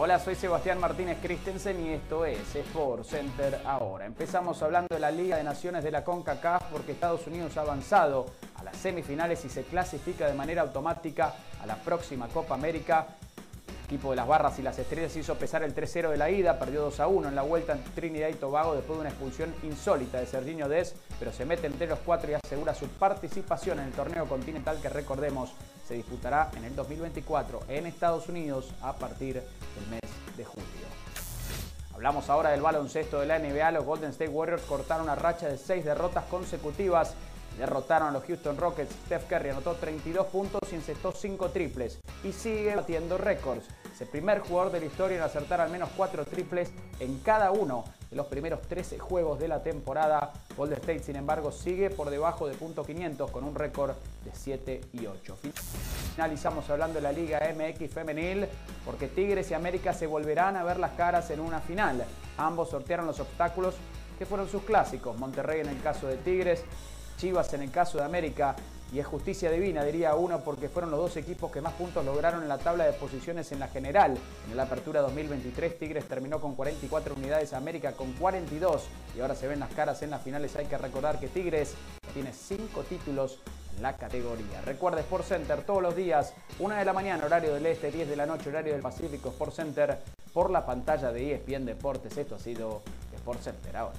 Hola, soy Sebastián Martínez Christensen y esto es Sport Center ahora. Empezamos hablando de la Liga de Naciones de la CONCACAF porque Estados Unidos ha avanzado a las semifinales y se clasifica de manera automática a la próxima Copa América. Equipo de las Barras y las Estrellas hizo pesar el 3-0 de la ida, perdió 2 1 en la vuelta ante Trinidad y Tobago después de una expulsión insólita de Serginho Des, pero se mete entre los cuatro y asegura su participación en el torneo continental que recordemos se disputará en el 2024 en Estados Unidos a partir del mes de julio. Hablamos ahora del baloncesto de la NBA. Los Golden State Warriors cortaron una racha de seis derrotas consecutivas. Derrotaron a los Houston Rockets. Steph Curry anotó 32 puntos y encestó 5 triples. Y sigue batiendo récords. Es el primer jugador de la historia en acertar al menos 4 triples en cada uno de los primeros 13 juegos de la temporada. Golden State, sin embargo, sigue por debajo de punto .500 con un récord de 7 y 8. Finalizamos hablando de la Liga MX femenil porque Tigres y América se volverán a ver las caras en una final. Ambos sortearon los obstáculos que fueron sus clásicos. Monterrey en el caso de Tigres, Chivas en el caso de América y es justicia divina, diría uno, porque fueron los dos equipos que más puntos lograron en la tabla de posiciones en la general. En la apertura 2023, Tigres terminó con 44 unidades, América con 42 y ahora se ven las caras en las finales. Hay que recordar que Tigres tiene 5 títulos en la categoría. Recuerda Sport Center todos los días, 1 de la mañana, horario del este, 10 de la noche, horario del Pacífico, Sport Center por la pantalla de ESPN Deportes. Esto ha sido Sport Center ahora.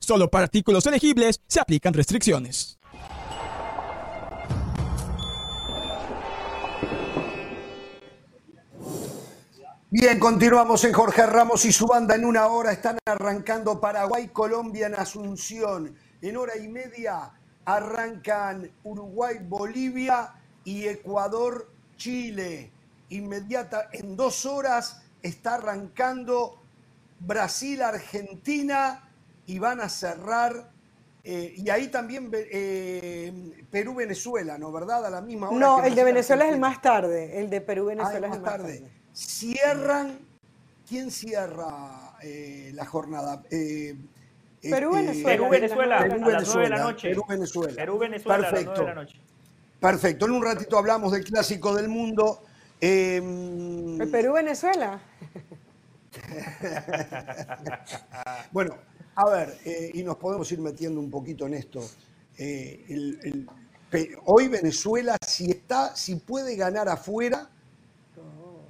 Solo para artículos elegibles se aplican restricciones. Bien, continuamos en Jorge Ramos y su banda. En una hora están arrancando Paraguay, Colombia en Asunción. En hora y media arrancan Uruguay, Bolivia y Ecuador, Chile. Inmediata, en dos horas está arrancando Brasil, Argentina y van a cerrar. eh, y ahí también eh, Perú-Venezuela, ¿no? ¿Verdad? A la misma hora. No, el de Venezuela es el más tarde. El de Perú, Ah, Venezuela es el más más tarde. tarde. Cierran. ¿Quién cierra eh, la jornada? Eh, Perú, este, Venezuela. Perú, Venezuela, Perú, a las 9 de la Venezuela, noche. Perú, Venezuela. Perú, Venezuela a las 9 Perfecto. de la noche. Perfecto. En un ratito hablamos del clásico del mundo. Eh, El Perú, Venezuela. Bueno, a ver, eh, y nos podemos ir metiendo un poquito en esto. Eh, el- el- pe- hoy Venezuela, si está, si puede ganar afuera,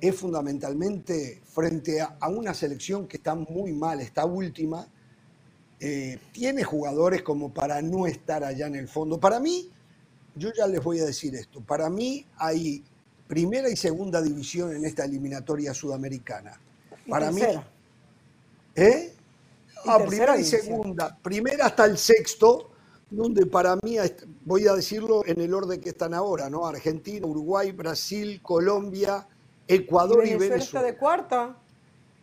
es fundamentalmente frente a, a una selección que está muy mal, está última. eh, tiene jugadores como para no estar allá en el fondo. Para mí, yo ya les voy a decir esto, para mí hay primera y segunda división en esta eliminatoria sudamericana. Y Para mí, tercera. ¿Eh? Y Ah, primera y división. segunda. Primera hasta el sexto, donde para mí, voy a decirlo en el orden que están ahora, ¿no? Argentina, Uruguay, Brasil, Colombia, Ecuador y Venezuela está Venezuela. de cuarta.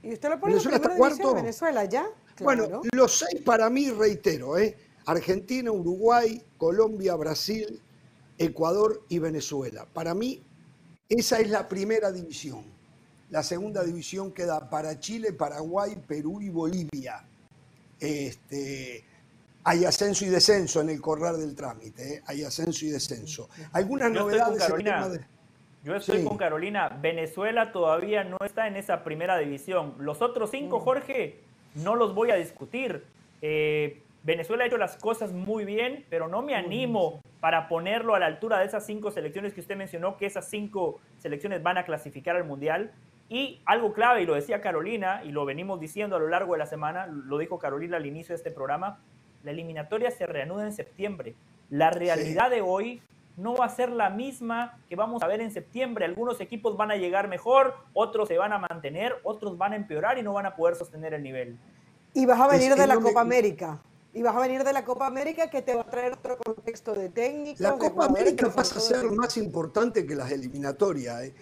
Y usted lo pone en la ¿Venezuela está primera división cuarto? Venezuela, ¿ya? Bueno, Claro. los seis para mí, reitero, ¿eh? Argentina, Uruguay, Colombia, Brasil, Ecuador y Venezuela. Para mí, esa es la primera división. La segunda división queda para Chile, Paraguay, Perú y Bolivia. Este, hay ascenso y descenso en el correr del trámite, ¿eh? hay ascenso y descenso. Algunas Yo estoy con novedades Carolina. de... Yo estoy Sí. con Carolina. Venezuela todavía no está en esa primera división. Los otros cinco, Jorge, no los voy a discutir. Eh, Venezuela ha hecho las cosas muy bien, pero no me animo para ponerlo a la altura de esas cinco selecciones que usted mencionó, que esas cinco selecciones van a clasificar al Mundial. Y algo clave, y lo decía Carolina, y lo venimos diciendo a lo largo de la semana, lo dijo Carolina al inicio de este programa, la eliminatoria se reanuda en septiembre. La realidad de hoy no va a ser la misma que vamos a ver en septiembre. Algunos equipos van a llegar mejor, otros se van a mantener, otros van a empeorar y no van a poder sostener el nivel. Y vas a venir Es- de la Copa América. Y vas a venir de la Copa América que te va a traer otro contexto de técnicos. La Copa América pasa a ser más importante que las eliminatorias, ¿eh?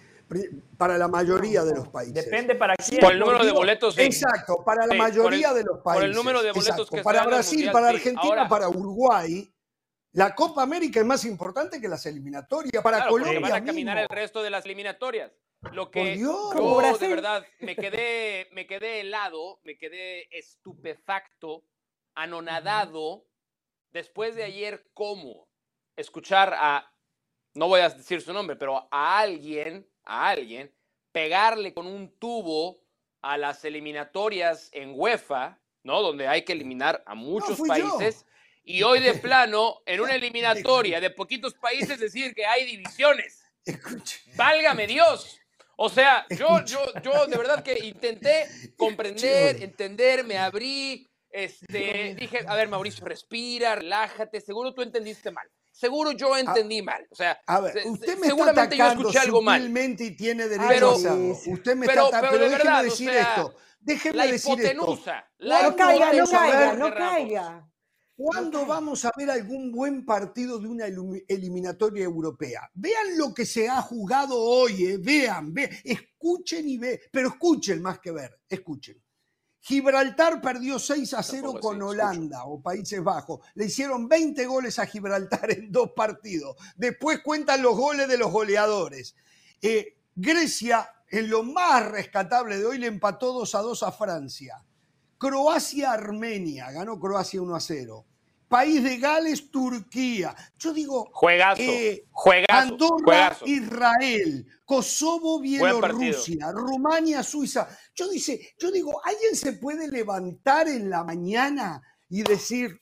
Para la mayoría de los países. Depende para quién. Por el número de boletos. sí. Exacto, para la Sí, por mayoría el- de los por países. el número de boletos Exacto, que Para Brasil, Mundial, para sí. Argentina, Ahora- para Uruguay, la Copa América es más importante que las eliminatorias. Para Claro, porque Colombia van a caminar mismo. el resto de las eliminatorias. Lo Por que Dios. Yo de Brasil. verdad me quedé, me quedé helado, me quedé estupefacto, anonadado, después de ayer, ¿cómo? Escuchar a, no voy a decir su nombre, pero a alguien, a alguien, pegarle con un tubo a las eliminatorias en UEFA, ¿no? Donde hay que eliminar a muchos yo. países. Y hoy de plano, en una eliminatoria de poquitos países, decir que hay divisiones. Válgame Dios. O sea, yo, yo, yo de verdad que intenté comprender, entender, me abrí, este, dije, a ver, Mauricio, respira, relájate, seguro tú entendiste mal. Seguro yo entendí mal. O sea, A ver, usted me está seguramente yo atacando escuché algo mal. y tiene derecho Pero- a hacerlo. Usted me pero- está pero pero de déjeme verdad, o decir sea, esto. Déjeme La decir esto. La No caiga, no caiga, no caiga. ¿Cuándo vamos a ver algún buen partido de una elimi- eliminatoria europea? Vean lo que se ha jugado hoy, eh, vean, vean, escuchen y vean, pero escuchen más que ver, escuchen. Gibraltar perdió 6 a 0 Tampoco con Holanda o Países Bajos. Le hicieron 20 goles a Gibraltar en dos partidos. Después cuentan los goles de los goleadores. Eh, Grecia, en lo más rescatable de hoy, le empató 2 a 2 a Francia. Croacia-Armenia, ganó Croacia 1 a 0. País de Gales, Turquía. Yo digo, Juegazo, eh, juegazo, Andorra, juegazo. Israel, Kosovo. Bielorrusia, Rumania, Suiza. Yo, dice, yo digo, ¿alguien se puede levantar en la mañana y decir,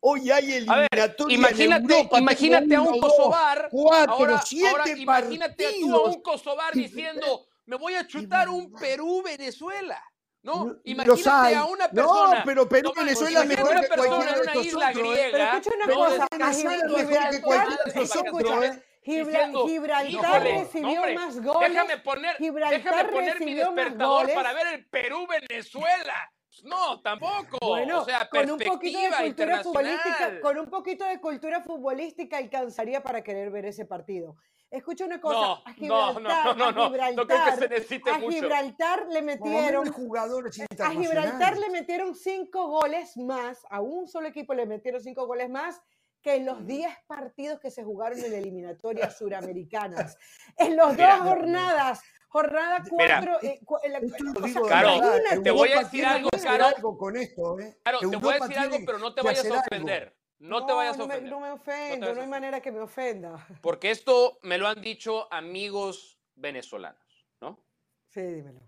hoy hay A ver, eliminatoria en imagínate, Europa, imagínate a un Kosovar, cuatro, ahora, siete ahora imagínate tú a un. Kosovar diciendo, me voy a chutar un Perú-Venezuela. ¿No? Los Imagínate hay. a una No, persona. pero Perú, Toma, Venezuela es mejor que cualquiera en de una isla nosotros, ¿eh? griega. Pero escucha una ¿no? cosa, mejor que Gibraltar, cualquiera de nosotros, ¿eh? Diciendo, Gibraltar "Híjole, recibió hombre, más goles. Déjame poner, Gibraltar déjame poner mi despertador para ver el Perú-Venezuela. Pues No, tampoco. Bueno, o sea, con un poquito de cultura futbolística, con un poquito de cultura futbolística alcanzaría para querer ver ese partido. Escucha una cosa, No, a no, Gibraltar, no, no, a no, Gibraltar, no creo que se necesite a mucho. Gibraltar le metieron jugadores a. Gibraltar le metieron cinco goles más, a un solo equipo le metieron cinco goles más que en los 10 partidos que se jugaron en eliminatorias suramericanas. En las dos jornadas, jornada Mira. 4, eh, de Caro, verdad, te voy a decir algo, que hacer Caro. algo con esto, ¿eh? Claro, te voy a decir algo, pero no te vayas a algo. Ofender. No, te vayas a no me- ofender. no me No ofendo, te no, a hay manera que me ofenda. Porque esto me lo han dicho amigos venezolanos, ¿no? Sí, dímelo.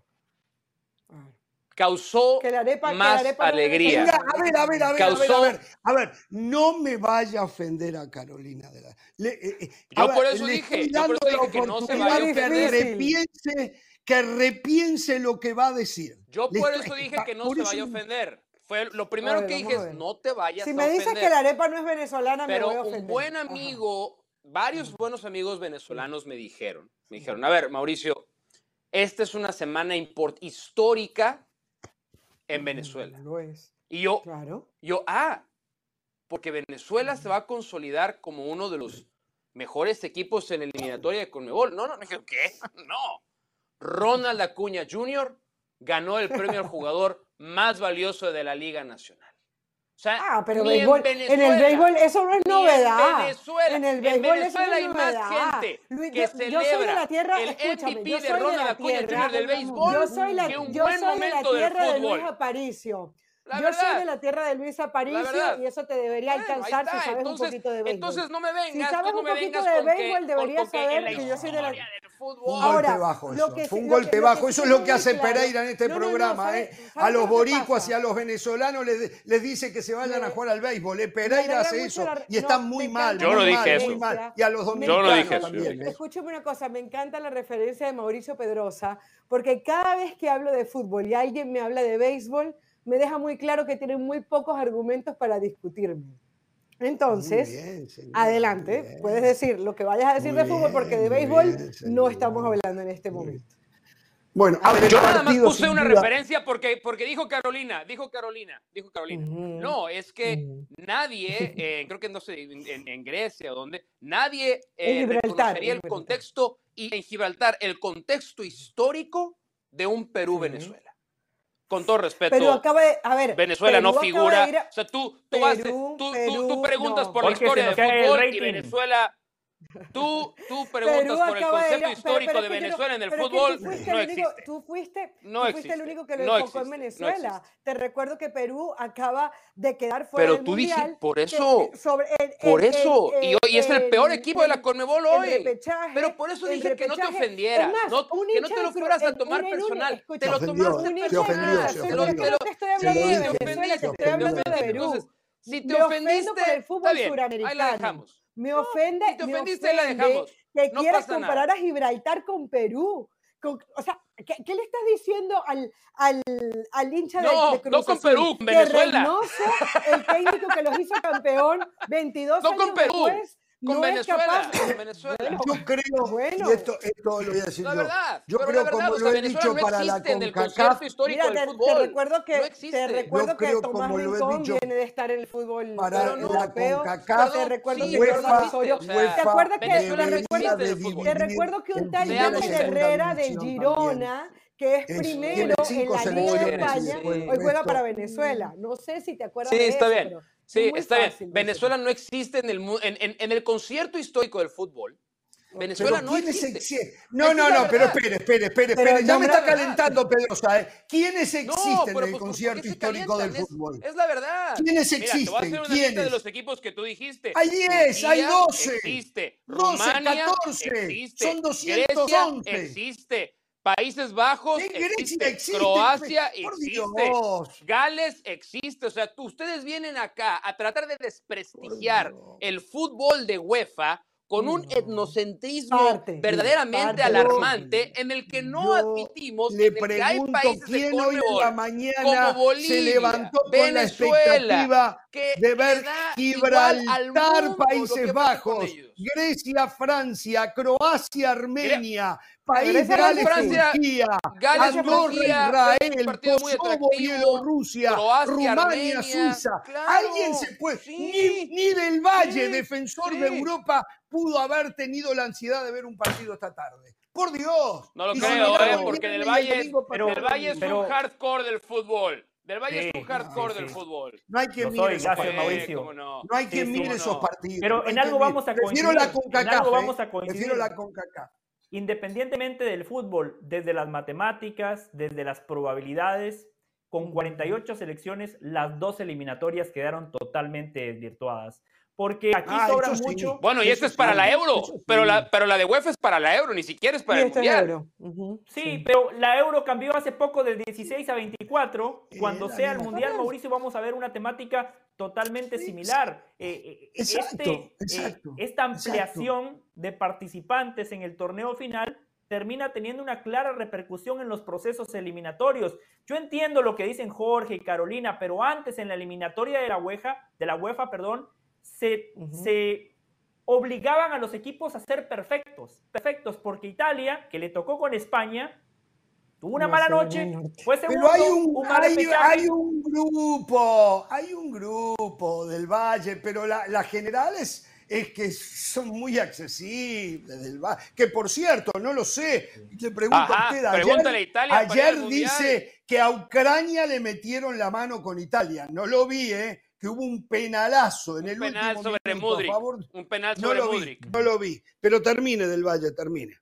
Causó Que la arepa- que la más arepa no alegría. a ver, a ver, a ver, Causó- a ver, a ver, a ver, no me vaya a ofender a Carolina de la. le- eh, eh, Yo ver, por eso dije, yo por eso dije que no se vaya a que ofender. repiense, que repiense lo que va a decir. Yo por estoy- eso dije que no se vaya a ofender. Fue lo primero ver, que dije es no te vayas Si a me dices ofender. que la arepa no es venezolana, me Pero voy a un ofender. buen Ajá. amigo, varios buenos amigos venezolanos me dijeron, me dijeron, a ver, Mauricio, esta es una semana import- histórica en Venezuela. Lo es, Y yo, claro. yo, ah, porque Venezuela se va a consolidar como uno de los mejores equipos en la eliminatoria de Conmebol. No, no, no, ¿qué? No. Ronald Acuña Jr. ganó el premio al jugador más valioso de la Liga Nacional. O sea, Ah, pero béisbol, en, el béisbol eso no es novedad. En Venezuela, En el en béisbol eso no hay es más gente Luis, que yo- celebra yo soy de la tierra, el MVP yo soy de Ronald la Acuña tierra, Jr. del béisbol Yo soy la, que un yo buen soy de la del tierra de Luis. Aparicio. La yo soy de la tierra de Luis Aparicio y eso te debería Bueno, alcanzar si sabes entonces, un poquito de béisbol. entonces no me vengas, Si sabes tú no un me poquito de béisbol, deberías saber que yo soy de la- Fue un. Ahora, golpe bajo eso. que Fue sí- un golpe que- bajo. que Eso es lo que hace claro- Pereira en este No, no, no, programa. ¿sabe- ¿eh? A los boricuas y a los venezolanos les, les dice que se vayan a jugar al béisbol. ¿eh? Pereira hace eso la- y están no, muy mal. Yo no muy dije mal, eso. muy mal. Y a los Yo no dominicanos dije eso, yo también. ¿eh? Escúchame una cosa, me encanta la referencia de Mauricio Pedrosa, porque cada vez que hablo de fútbol y alguien me habla de béisbol, me deja muy claro que tiene muy pocos argumentos para discutirme. Entonces, Muy bien, señor, adelante, puedes decir lo que vayas a decir Muy de fútbol, porque de béisbol bien, no estamos hablando en este momento. Bueno, a ver, Yo nada más puse una duda- referencia porque, porque dijo Carolina, dijo Carolina, dijo Carolina. No, es que nadie, eh, creo que no sé, en, Grecia o donde, nadie En eh, reconocería el contexto, y en Gibraltar, el contexto histórico de un Perú-Venezuela. Con todo respeto, Pero acaba de, a ver, Venezuela no Perú figura. a- O sea, tú, tú, haces- Perú, tú, tú- Perú, tú preguntas no. por la historia de fútbol y. Venezuela. Tú, tú preguntas por el acaba de ir concepto histórico pero- pero de no- Venezuela en el fútbol. tú fuiste No el único- existe. Tú fuiste, No tú fuiste existe, el único que lo no enfocó en existe, no Venezuela. Te recuerdo que Perú acaba de quedar fuera Pero del tú mundial. dijiste, por que- eso, sobre el- por el- eso. y, hoy es el peor equipo de la Conmebol hoy. Pero por eso dije que no te ofendieras. Que no te lo fueras a tomar en personal. te lo tomaste personal. te ofendió. estoy hablando de. Venezuela, estoy hablando de. Perú. Si te ofendiste, está bien, ahí la dejamos. Me ofende, si te me ofendiste, la ofende dejamos. que No quieras comparar nada. a Gibraltar con Perú. Con- o sea, ¿qué, qué le estás diciendo al, al, al hincha de, No, de Cruz no con? Perú, con Venezuela. Reynoso, el técnico que los hizo campeón 22 No años con Perú, después, Con no Venezuela. es capaz. Con Venezuela. Bueno, Yo creo, Bueno. y esto, esto lo voy a decir No yo. verdad. Yo pero creo, la verdad, como o sea, lo he Venezuela dicho no para la existe en el CONCACAF, histórico Mira, del te, fútbol. te recuerdo que, no te recuerdo Yo que Tomás Rincón dicho, viene de estar en el fútbol para Pero no, la europeo. CONCACAF, te recuerdo sí, que pero Jordan no Osorio- existe, o sea, ¿Te acuerdas que Venezuela recuerdo, te recuerdo que un tal sinceros. Herrera División Girona, que es, Es- primero en la Liga de España, sí. hoy juega para Venezuela. No sé si te acuerdas Sí, de está eso, bien. Sí, es está bien. fácil. Venezuela no existe en el, mu- en, en- en el concierto histórico del fútbol. Venezuela Pero no ¿quiénes existe. exi- No, no, no, pero espere, espere, espere, espere. Ya me está calentando Pedrosa, ¿eh? ¿Quiénes No, existen pero en el pues, concierto ¿por qué se histórico del? Es- fútbol? Es, la verdad. ¿Quiénes Mira, te voy a hacer existen? una lista de ¿Quiénes? los equipos que tú dijiste. Hay 10, hay Turquía 12. Existe. 12, Rumania 14. existe. Son Grecia 211. existe. Países Bajos. Croacia Por existe. Dios. Gales existe. O sea, tú- ustedes vienen acá a tratar de desprestigiar el fútbol de UEFA con un No. etnocentrismo Parte, verdaderamente parte. alarmante en el que no admitimos Le en el que hay países de quién hoy en la mañana como Bolivia, se levantó con la Venezuela, expectativa que de ver Gibraltar, Países Bajos. Grecia, Francia, Croacia, Armenia, País Grecia, Gales, Francia, Turquía, Gales, Andorra, Turquía, Israel, Kosovo, Bielorrusia, Croacia, Rumania, Armenia, Suiza. claro, Alguien se puede. sí, ni, ni del Valle, sí, defensor sí. de Europa, pudo haber tenido la ansiedad de ver un partido esta tarde. Por Dios. No lo creo, ¿eh? Porque el del Valle, del Valle es un hardcore del fútbol. Del Valle Sí, es un hardcore sí, del sí. fútbol. No hay quien Lo mire soy, esos partidos. No. No hay mire cómo esos no. partidos. Pero no hay en algo vamos a Prefiero la coincidir, en CONCACAF. algo vamos a eh. Prefiero coincidir. la CONCACAF. Independientemente del fútbol, desde las matemáticas, desde las probabilidades, con 48 selecciones, las dos eliminatorias quedaron totalmente desvirtuadas. Porque aquí Ah, sobra sí. mucho. Bueno, y Eso esta es sí, para la Euro, sí. pero la, pero la de UEFA es para la Euro, ni siquiera es para Y el este es Mundial. euro. Sí, pero la euro cambió hace poco de 16 a 24. Eh, Cuando sea el Mundial. Mauricio, vamos a ver una temática totalmente Sí, similar. Eh, eh, Exacto, este, eh, exacto, esta ampliación de participantes en el torneo final termina teniendo una clara repercusión en los procesos eliminatorios. Yo entiendo lo que dicen Jorge y Carolina, pero antes en la eliminatoria de la UEFA, de la UEFA, perdón, se, obligaban a los equipos a ser perfectos, perfectos, porque Italia, que le tocó con España, tuvo una No mala noche, no, no. fue segundo, Pero hay un, un mal hay, un grupo, hay un grupo del Valle, pero la, la general es, es que son muy accesibles del Valle. Que por cierto, no lo sé, le pregunto Ajá, a usted, ayer, a Italia ayer dice que a Ucrania le metieron la mano con Italia. No lo vi, ¿eh? Que hubo un penalazo en Un el penal último sobre minuto a Mudrik. favor. Un penal No sobre lo vi, Mudrik. no lo vi. Pero termine del Valle, termine.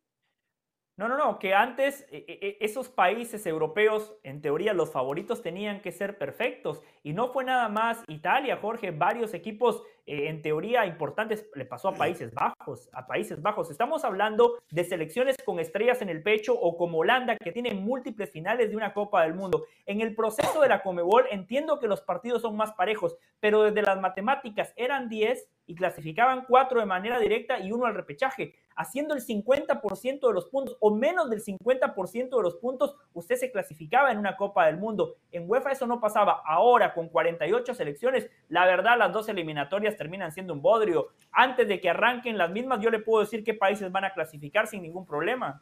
No, no, no, que antes eh, eh, esos países europeos, en teoría los favoritos tenían que ser perfectos y no fue nada más Italia, Jorge, varios equipos eh, en teoría importantes le pasó a Países Bajos, a Países Bajos. Estamos hablando de selecciones con estrellas en el pecho o como Holanda que tiene múltiples finales de una Copa del Mundo. En el proceso de la Comebol entiendo que los partidos son más parejos, pero desde las matemáticas eran 10 y clasificaban 4 de manera directa y uno al repechaje haciendo el 50% de los puntos o menos del 50% de los puntos, usted se clasificaba en una Copa del Mundo. En UEFA eso no pasaba. Ahora, con 48 selecciones, la verdad, las dos eliminatorias terminan siendo un bodrio. Antes de que arranquen las mismas, yo le puedo decir qué países van a clasificar sin ningún problema.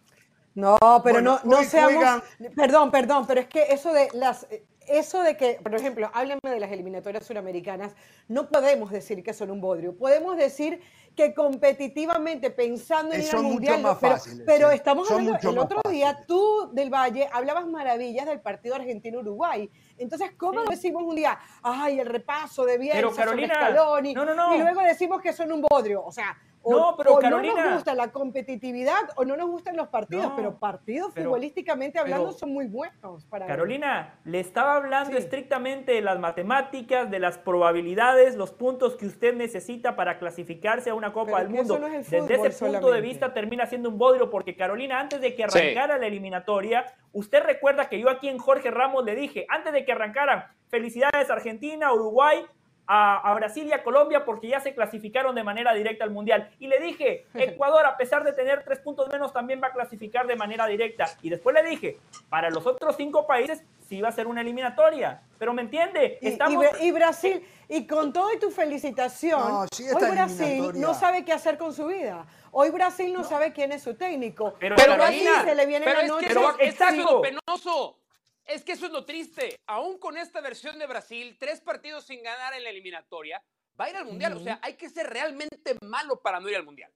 No, pero Bueno, no, no hoy seamos. juegan- Perdón, perdón, pero es que eso de las. Eso de que, por ejemplo, háblenme de las eliminatorias suramericanas, no podemos decir que son un bodrio. Podemos decir que competitivamente, pensando en Eh, ir son al mucho mundial, más pero, fáciles, pero sí. estamos Son hablando, el otro día fáciles. tú del Valle hablabas maravillas del partido Argentino-Uruguay. Entonces, ¿cómo decimos un día, ay, el repaso de Bielsa Pero, sobre Carolina, Scaloni", no, no, no. y luego decimos que son un bodrio? O sea, o, No, pero, o no Carolina. nos gusta la competitividad o no nos gustan los partidos, No, pero partidos pero- futbolísticamente hablando pero- son muy buenos para. Carolina, le estaba hablando Sí. estrictamente de las matemáticas, de las probabilidades, los puntos que usted necesita para clasificarse a una Copa Pero del Mundo. eso no es el Desde ese punto de vista termina siendo un bodrio porque Carolina, antes de que Sí. arrancara la eliminatoria, usted recuerda que yo aquí en Jorge Ramos le dije, antes de que arrancaran, felicidades Argentina, Uruguay, a, a Brasil y a Colombia porque ya se clasificaron de manera directa al Mundial. Y le dije, Ecuador, a pesar de tener tres puntos menos, también va a clasificar de manera directa. Y después le dije, para los otros cinco países sí va a ser una eliminatoria. Pero me entiende, Y, y estamos... Bra- y Brasil, y con todo y tu felicitación, No, sí, hoy Brasil no sabe qué hacer con su vida. Hoy Brasil no, sabe quién es su técnico. Pero, Carolina, Brasil se le viene Pero la es noche. que Pero es exacto. es lo penoso. Es que eso es lo triste. Aún con esta versión de Brasil, tres partidos sin ganar en la eliminatoria, va a ir al Mundial. O sea, hay que ser realmente malo para no ir al Mundial.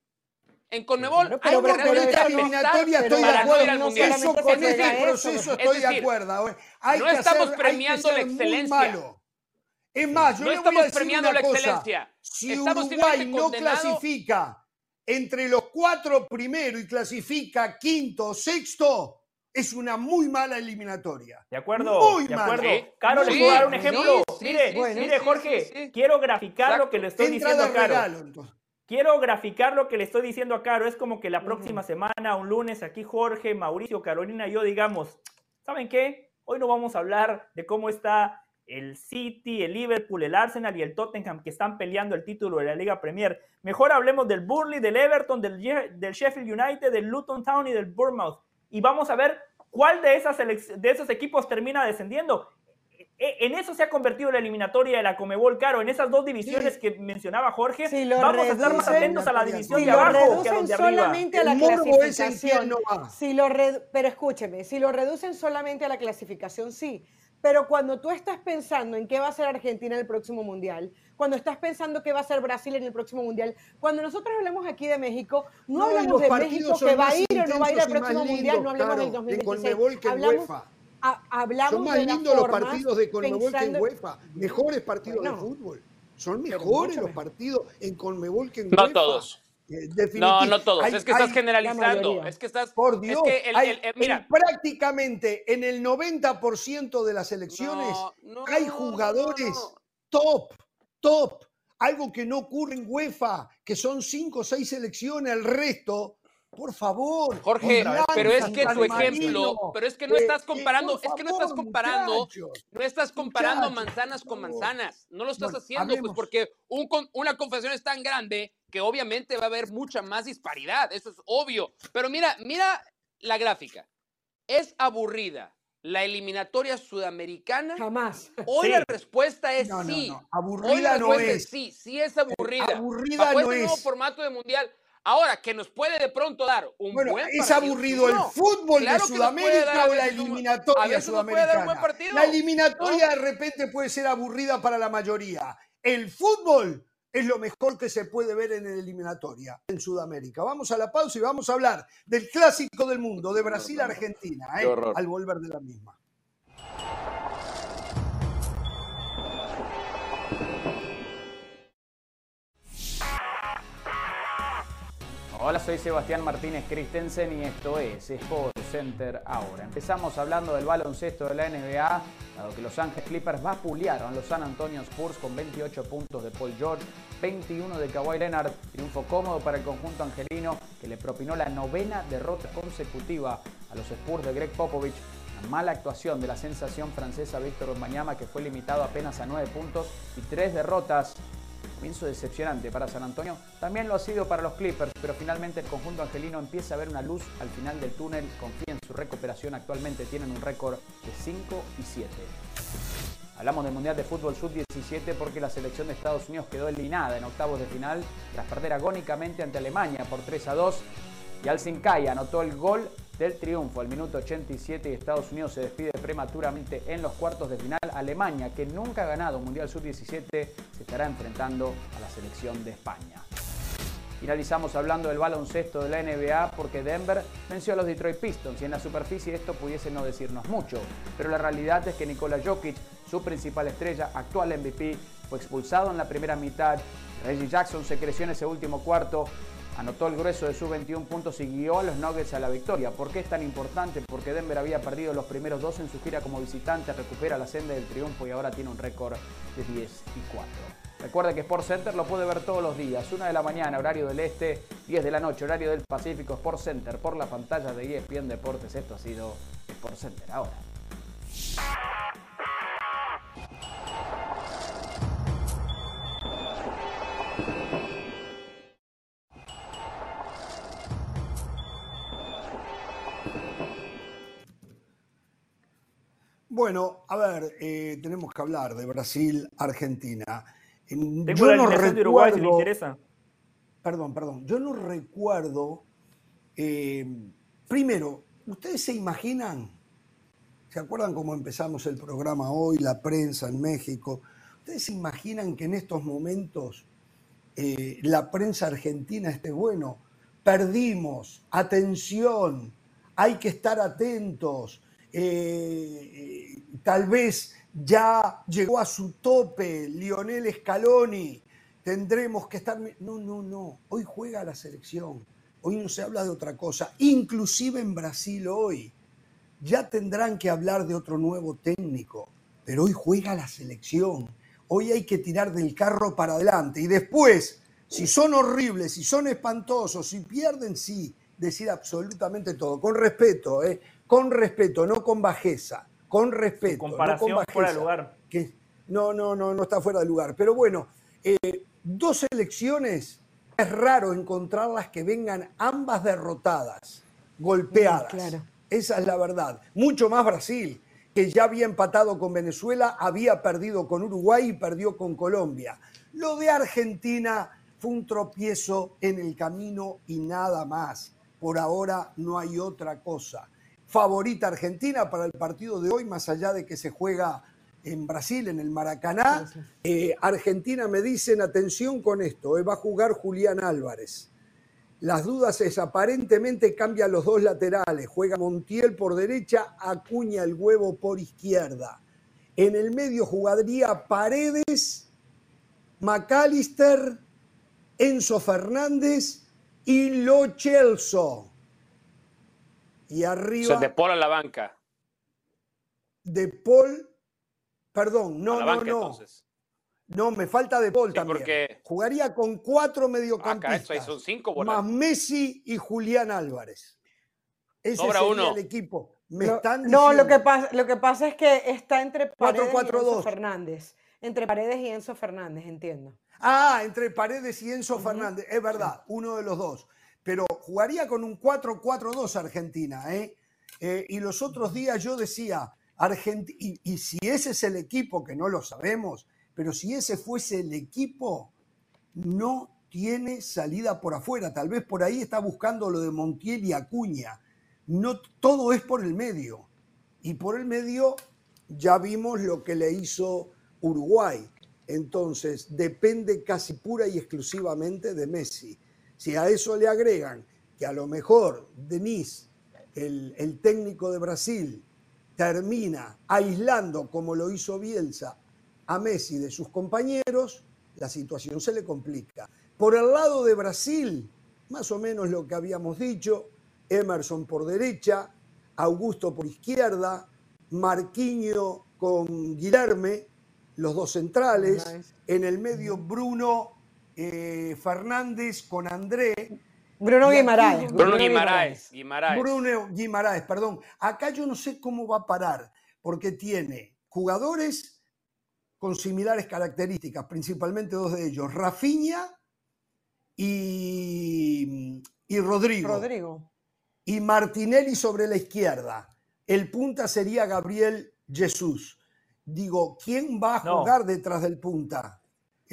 En Conmebol hay pero- que pero- realmente esta pero- eliminatoria estoy de no acuerdo. no Mundial. Eso, con se este juega eso, proceso es estoy de acuerdo. Hay no que estamos hacer- hay que premiando la muy excelencia. malo. Es más, yo No le voy estamos a decir premiando una la cosa. excelencia. Si Estamos Uruguay no clasifica entre los cuatro primeros y clasifica quinto o sexto, es una muy mala eliminatoria. De acuerdo, Muy de acuerdo. Sí, Caro, le sí, puedo dar un ejemplo. sí, mire, mire, sí, Jorge, sí, sí. quiero graficar lo que le estoy Entra diciendo a Caro. regalo, entonces. Quiero graficar lo que le estoy diciendo a Caro. Es como que la próxima semana, un lunes, aquí Jorge, Mauricio, Carolina y yo digamos, ¿saben qué? Hoy no vamos a hablar de cómo está el City, el Liverpool, el Arsenal y el Tottenham que están peleando el título de la Liga Premier. Mejor hablemos del Burnley, del Everton, del, del Sheffield United, del Luton Town y del Bournemouth. Y vamos a ver cuál de, esas de esos equipos termina descendiendo. E- En eso se ha convertido la eliminatoria de la Comebol, Caro. En esas dos divisiones que mencionaba Jorge, Si lo vamos a estar más atentos a la división si de abajo que a reducen los de arriba. solamente a la clasificación, quién no va. si lo redu- pero escúcheme, si lo reducen solamente a la clasificación, sí. Pero cuando tú estás pensando en qué va a ser Argentina en el próximo mundial, cuando estás pensando qué va a ser Brasil en el próximo mundial, cuando nosotros hablamos aquí de México, no, No, hablamos de México que va a ir o no va a ir al próximo mundial, no hablamos claro, del de 2026. Conmebol que en hablamos, UEFA. a- hablamos Son más de lindos los partidos de Conmebol que en pensando- UEFA. Mejores partidos Bueno, de fútbol. Son mejores los partidos en Conmebol que en No UEFA. todos. Eh, No, no todos. Hay- es que estás generalizando. Es que estás. Por Dios, es que el- hay- el- el- mira. en prácticamente en el 90% de las elecciones No, no, hay jugadores no, top, top. Algo que no ocurre en UEFA, que son cinco o seis selecciones, el resto, por favor. Jorge, pero es que tu ejemplo, pero es que no eh, estás eh, comparando, es que no estás comparando, muchachos. no estás comparando manzanas con manzanas, no lo estás Bueno, haciendo, pues porque un una confesión es tan grande que obviamente va a haber mucha más disparidad, eso es obvio. Pero mira, mira la gráfica, es aburrida la eliminatoria sudamericana. Jamás. Hoy Sí. la respuesta es No, no, sí. no, Hoy aburrida la no respuesta es. sí, sí es aburrida. aburrida Bajo no este nuevo es. formato de mundial. Ahora, que nos puede de pronto dar un Bueno, buen es partido, aburrido el no. fútbol Claro de Sudamérica o la un- a eliminatoria veces nos puede dar un buen sudamericana. partido, La eliminatoria ¿no? de repente puede ser aburrida para la mayoría. El fútbol es lo mejor que se puede ver en la eliminatoria en Sudamérica. Vamos a la pausa y vamos a hablar del clásico del mundo, de Brasil-Argentina, ¿eh? al volver de la misma. Hola, soy Sebastián Martínez Christensen y esto es Sport Center ahora. Empezamos hablando del baloncesto de la NBA, dado que Los Ángeles Clippers vapulearon a los San Antonio Spurs con 28 puntos de Paul George, 21 de Kawhi Leonard, triunfo cómodo para el conjunto angelino que le propinó la novena derrota consecutiva a los Spurs de Greg Popovich. Mala actuación de la sensación francesa Víctor Wembanyama que fue limitado apenas a 9 puntos y 3 derrotas Comienzo decepcionante para San Antonio, también lo ha sido para los Clippers, pero finalmente el conjunto angelino empieza a ver una luz al final del túnel, confía en su recuperación, actualmente tienen un récord de 5 y 7. Hablamos del Mundial de Fútbol Sub-17 porque la selección de Estados Unidos quedó eliminada en octavos de final tras perder agónicamente ante Alemania por 3 a 2 y Kai anotó el gol del triunfo al minuto 87 y Estados Unidos se despide prematuramente en los cuartos de final. Alemania, que nunca ha ganado un Mundial Sub-17, se estará enfrentando a la selección de España. Finalizamos hablando del baloncesto de la NBA porque Denver venció a los Detroit Pistons y en la superficie esto pudiese no decirnos mucho. Pero la realidad es que Nikola Jokic, su principal estrella, actual MVP, fue expulsado en la primera mitad. Reggie Jackson se creció en ese último cuarto, anotó el grueso de sus 21 puntos y guió a los Nuggets a la victoria. ¿Por qué es tan importante? Porque Denver había perdido los primeros dos en su gira como visitante, recupera la senda del triunfo y ahora tiene un récord de 10 y 4. Recuerde que Sport Center lo puede ver todos los días, 1 de la mañana, horario del este, 10 de la noche, horario del Pacífico, Sport Center, por la pantalla de ESPN Deportes. Esto ha sido Sport Center ahora. Bueno, a ver, eh, tenemos que hablar de Brasil, Argentina. Tengo yo la no de Uruguay si le interesa. Perdón, perdón. Yo no recuerdo. Eh, primero, ¿ustedes se imaginan? ¿Se acuerdan cómo empezamos el programa hoy, la prensa en México? ¿Ustedes se imaginan que en estos momentos eh, la prensa argentina esté bueno? Perdimos, atención, hay que estar atentos. Eh, tal vez ya llegó a su tope Lionel Scaloni, tendremos que estar... No, no, no, hoy juega la selección, hoy no se habla de otra cosa, inclusive en Brasil hoy. Ya tendrán que hablar de otro nuevo técnico, pero hoy juega la selección, hoy hay que tirar del carro para adelante y después, si son horribles, si son espantosos, si pierden, sí, decir absolutamente todo, con respeto, ¿eh? Con respeto, no con bajeza con respeto. comparación no fuera de lugar. Que, no, no, no, no está fuera de lugar. Pero bueno, eh, dos elecciones es raro encontrarlas que vengan ambas derrotadas, golpeadas. Esa es la verdad. Mucho más Brasil, que ya había empatado con Venezuela, había perdido con Uruguay y perdió con Colombia. Lo de Argentina fue un tropiezo en el camino y nada más. Por ahora no hay otra cosa favorita Argentina para el partido de hoy, más allá de que se juega en Brasil, en el Maracaná. Eh, Argentina me dicen, atención con esto, eh, va a jugar Julián Álvarez. Las dudas es, aparentemente cambia los dos laterales, juega Montiel por derecha, Acuña el huevo por izquierda. En el medio jugaría Paredes, McAllister, Enzo Fernández y Lo Celso. Y arriba. de Paul a la banca. De Paul. Perdón, no, no, no. No, me falta de Paul también. Porque... Jugaría con cuatro mediocampistas. Ah, son cinco más Messi y Julián Álvarez. Ese Sobra sería uno. el equipo. Me están No, lo que, pasa, lo que pasa es que está entre Paredes y Enzo Fernández. Entre Paredes y Enzo Fernández, entiendo. Ah, entre Paredes y Enzo Fernández. Es verdad, uno de los dos pero jugaría con un 4-4-2 Argentina. ¿eh? ¿eh? y los otros días yo decía, Argentina, y, si ese es el equipo, que no lo sabemos, pero si ese fuese el equipo, no tiene salida por afuera. Tal vez por ahí está buscando lo de Montiel y Acuña. No, todo es por el medio. Y por el medio ya vimos lo que le hizo Uruguay. Entonces, depende casi pura y exclusivamente de Messi. Si a eso le agregan que a lo mejor Denis, el, técnico de Brasil, termina aislando, como lo hizo Bielsa, a Messi de sus compañeros, la situación se le complica. Por el lado de Brasil, más o menos lo que habíamos dicho, Emerson por derecha, Augusto por izquierda, Marquinho con Guilherme, los dos centrales, en el medio Bruno eh, Fernández con André. Bruno Guimaraes. Bruno Guimaraes. Bruno Guimaraes, perdón. Acá yo no sé cómo va a parar, porque tiene jugadores con similares características, principalmente dos de ellos, Rafinha y, y Rodrigo. Rodrigo. Y Martinelli sobre la izquierda. El punta sería Gabriel Jesús. Digo, ¿quién va a jugar detrás del punta?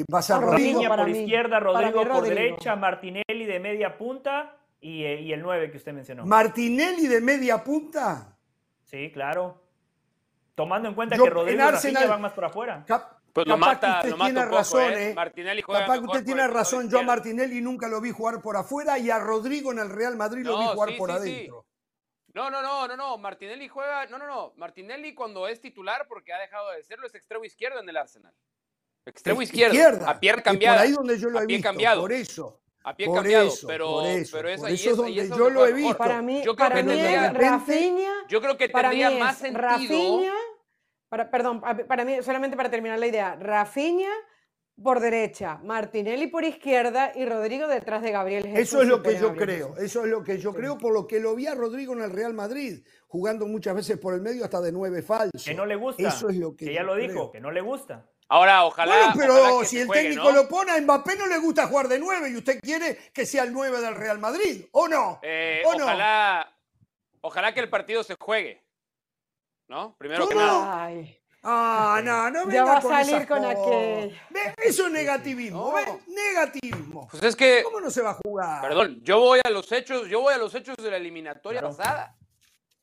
Pasa Rodrigo por izquierda, Rodrigo por derecha, Martinelli de media punta y, eh, y el 9 que usted mencionó. Martinelli de media punta. Sí, claro. Tomando en cuenta Yo, que Rodrigo en y Arsenal- van más por afuera. Cap- Pues lo capaz mata- que usted lo mata tiene poco, razón, ¿eh? ¿eh? Martinelli juega Capaz que usted tiene razón. Yo a. Martinelli nunca lo vi jugar por afuera y a Rodrigo en el Real Madrid lo vi jugar sí, por sí, sí. adentro. No, no, no, no, no. Martinelli juega. No, no, no. Martinelli cuando es titular, porque ha dejado de serlo, es extremo izquierdo en el Arsenal. Extremo izquierdo. izquierda, A pierna es por ahí donde yo lo a he pie visto, cambiado. por eso. A pie por cambiado. eso, pero, por eso, pero es por ahí eso es donde es yo lo he visto. Para mí, Yo creo para que mí tendría- Rafinha. Yo creo que para tendría es más sentido. Rafinha, para, perdón, para mí, solamente para terminar la idea, Rafinha por derecha, Martinelli por izquierda y Rodrigo detrás de Gabriel Jesús. Eso es lo que yo Gabriel creo, Jesús. eso es lo que yo Sí. creo, por lo que lo vi a Rodrigo en el Real Madrid, jugando muchas veces por el medio hasta de nueve falso. Que no le gusta. Eso es lo que, que ya yo lo dijo, creo. que no le gusta. Ahora, ojalá. Bueno, pero ojalá que si el juegue, técnico ¿no? lo pone a Mbappé no le gusta jugar de nueve y usted quiere que sea el nueve del Real Madrid, ¿o no? Eh, ¿O no? ojalá, ojalá que el partido se juegue. ¿No? Primero que nada. Ay, Ah, no, no Ya venga va a salir con aquel. Eso es negativismo, No. ¿ves? Negativismo. Pues es que, ¿Cómo no se va a jugar? perdón, yo voy a los hechos, yo voy a los hechos de la eliminatoria Claro. pasada.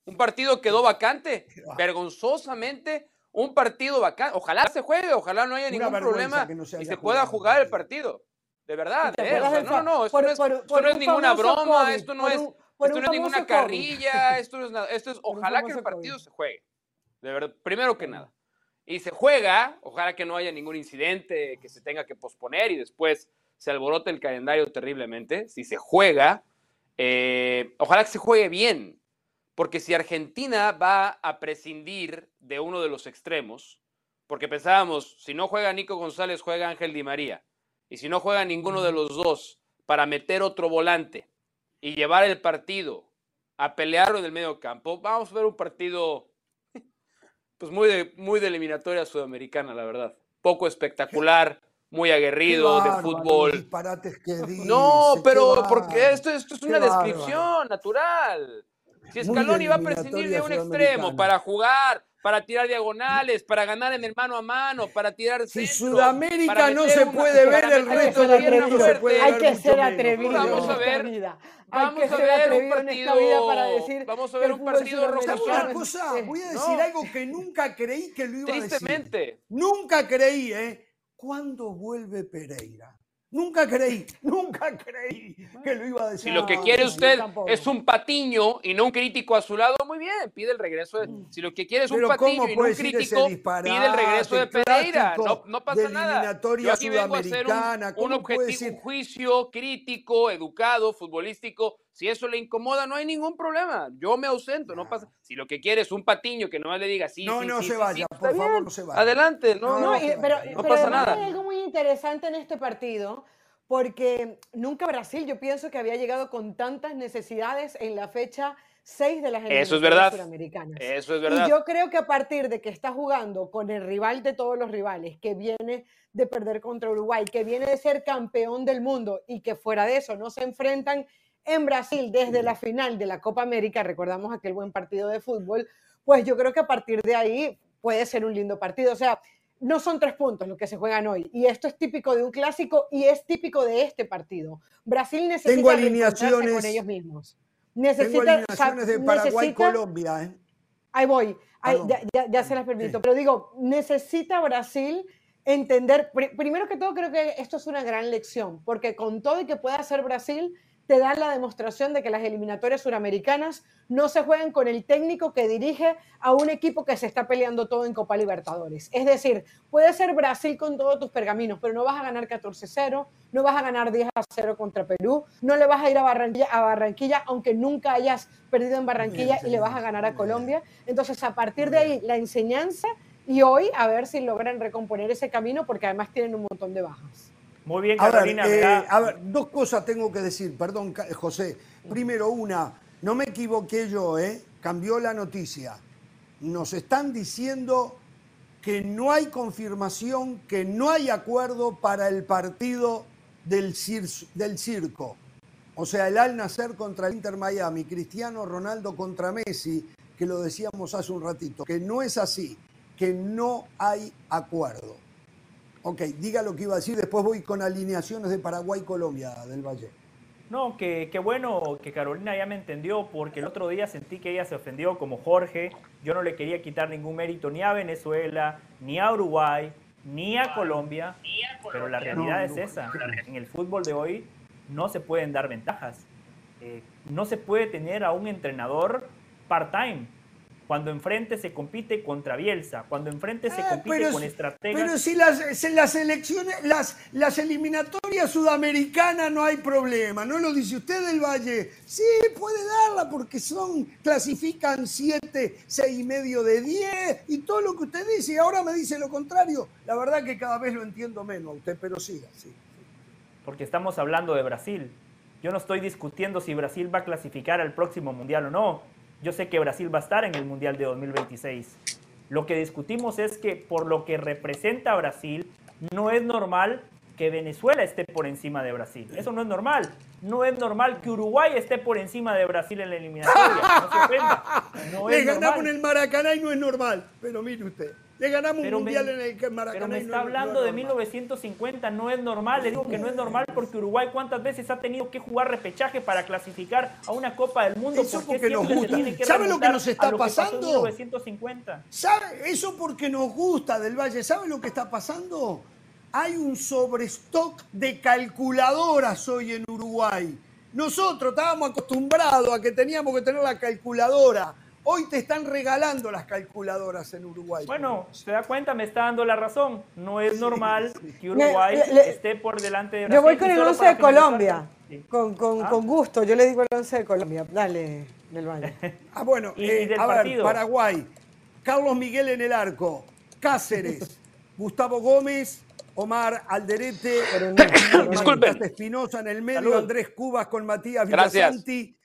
Un partido quedó vacante, va. vergonzosamente, un partido vacante. Ojalá se juegue, ojalá no haya ningún problema que no se y se pueda jugar el partido. De verdad, ¿Te ¿eh? O sea, no, no, esto por- no es, por- esto por no es un ninguna broma, COVID, esto no por es, un- por esto no es ninguna carrilla, esto no es nada, esto es Por un ojalá que el partido COVID. se juegue. De verdad, primero que nada. Y se juega, ojalá que no haya ningún incidente que se tenga que posponer y después se alborote el calendario terriblemente. Si se juega, eh, ojalá que se juegue bien, porque si Argentina va a prescindir de uno de los extremos, porque pensábamos, si no juega Nico González, juega Ángel Di María, y si no juega ninguno de los dos para meter otro volante y llevar el partido a pelearlo en el medio campo, vamos a ver un partido pues muy de, muy de eliminatoria sudamericana, la verdad. Poco espectacular, muy aguerrido, de fútbol. que dice, No, pero porque esto, esto es una descripción natural. Si de Scaloni va a prescindir de un extremo para jugar, para tirar diagonales, para ganar en el mano a mano, para tirar Si centros, Sudamérica para no se una- puede ver, para el resto una fuerte. puede Hay ver que ser atrevido Vamos a ver. Vamos a ver un para partido- decir vamos a ver un partido rojo ¿Sabe sudamericano- una cosa? Voy a No. decir algo que nunca creí que lo iba a decir. Tristemente. Nunca creí, ¿eh? ¿Cuándo vuelve Pereira? Nunca creí, nunca creí que lo iba a decir. Si lo que quiere usted es un patiño y no un crítico a su lado, muy bien, pide el regreso. De, si lo que quiere es un patiño ¿cómo y no un crítico, pide el regreso de Pereira. No, pasa nada. Yo aquí vengo a hacer un, objetivo, un juicio crítico, educado, futbolístico. Si eso le incomoda, no hay ningún problema. Yo me ausento, no pasa. Si lo que quiere es un patiño que nomás le diga sí, No, sí, no sí, se sí, vaya, por favor, bien. no se vaya. Adelante, no, No, no. No, y- pero, no pero pasa nada. hay algo muy interesante en este partido, porque nunca Brasil, yo pienso que había llegado con tantas necesidades en la fecha 6 de las Eso es eliminatorias verdad. suramericanas. Eso es verdad. Y yo creo que a partir de que está jugando con el rival de todos los rivales, que viene de perder contra Uruguay, que viene de ser campeón del mundo y que fuera de eso no se enfrentan en Brasil desde la final de la Copa América, recordamos aquel buen partido de fútbol, pues yo creo que a partir de ahí puede ser un lindo partido. O sea, no son tres puntos los que se juegan hoy. Y esto es típico de un clásico y es típico de este partido. Brasil necesita Tengo alineaciones- con ellos mismos. Tengo Necesita, o sea, alineaciones de necesita- Paraguay-Colombia, ¿eh? Ahí voy, ahí, ya, ya- ya se las permito, Sí. pero digo, necesita Brasil entender, pri- primero que todo creo que esto es una gran lección, porque con todo y que pueda hacer Brasil, te dan la demostración de que las eliminatorias suramericanas no se juegan con el técnico que dirige a un equipo que se está peleando todo en Copa Libertadores. Es decir, puede ser Brasil con todos tus pergaminos, pero no vas a ganar 14-0, no vas a ganar 10-0 contra Perú, no le vas a ir a Barranquilla, a Barranquilla aunque nunca hayas perdido en Barranquilla y le vas a ganar a Colombia. Entonces, a partir de ahí, la enseñanza y hoy a ver si logran recomponer ese camino porque además tienen un montón de bajas. Muy bien, A ver, Carolina. eh, da- a ver, dos cosas tengo que decir, perdón, José. Primero, una, no me equivoqué yo, ¿eh? Cambió la noticia. Nos están diciendo que no hay confirmación, que no hay acuerdo para el partido del, cir- del circo. O sea, el Al Nacer contra el Inter Miami, Cristiano Ronaldo contra Messi, que lo decíamos hace un ratito, que no es así, que no hay acuerdo. Ok, diga lo que iba a decir, después voy con alineaciones de Paraguay y Colombia del Valle. No, que, bueno que Carolina ya me entendió, porque el otro día sentí que ella se ofendió como Jorge. Yo no le quería quitar ningún mérito ni a Venezuela, ni a Uruguay, ni a Colombia, pero la realidad es esa. En el fútbol de hoy no se pueden dar ventajas. Eh, no se puede tener a un entrenador part-time cuando enfrente se compite contra Bielsa, cuando enfrente se Ah, compite pero con estrategas. Pero si las, si las elecciones, las, las eliminatorias sudamericanas no hay problema, ¿no lo dice usted del Valle? Sí, puede darla porque son, clasifican 7, 6 y medio de 10 y todo lo que usted dice y ahora me dice lo contrario. La verdad que cada vez lo entiendo menos a usted, pero siga, sí. porque estamos hablando de Brasil. Yo no estoy discutiendo si Brasil va a clasificar al próximo mundial o no. Yo sé que Brasil va a estar en el mundial de 2026. Lo que discutimos es que por lo que representa Brasil, no es normal que Venezuela esté por encima de Brasil. Eso no es normal. No es normal que Uruguay esté por encima de Brasil en la eliminatoria. No se ofenda. No Le ganamos normal. en el Maracaná y no es normal, pero mire usted. Le ganamos Pero un me- mundial en el Maracaná Pero me está es- no hablando de normal. 1950, no es normal. Le digo que no es normal porque Uruguay cuántas veces ha tenido que jugar repechaje para clasificar a una Copa del Mundo. Eso ¿Por qué porque nos siempre se gusta. tiene que ¿Sabe lo que nos está a lo que pasó en pasando? 1950. ¿Sabe? Eso porque nos gusta del Valle. ¿Sabe lo que está pasando? Hay un sobrestock de calculadoras hoy en Uruguay. Nosotros estábamos acostumbrados a que teníamos que tener la calculadora. Hoy te están regalando las calculadoras en Uruguay. Bueno, se da cuenta, me está dando la razón. No es normal que Uruguay Le- le- esté por delante de Brasil. Yo voy con el solo 11 para de Colombia. sí. Con, con- Ah. con gusto, yo le digo el 11 de Colombia. Dale, del Valle. Ah, bueno, Y- eh, y del a ver, partido. Paraguay. Carlos Miguel en el arco. Cáceres. Gustavo Gómez. Omar Alderete. Disculpen. Espinosa en el medio. Salud. Andrés Cubas con Matías Gracias. Villasanti.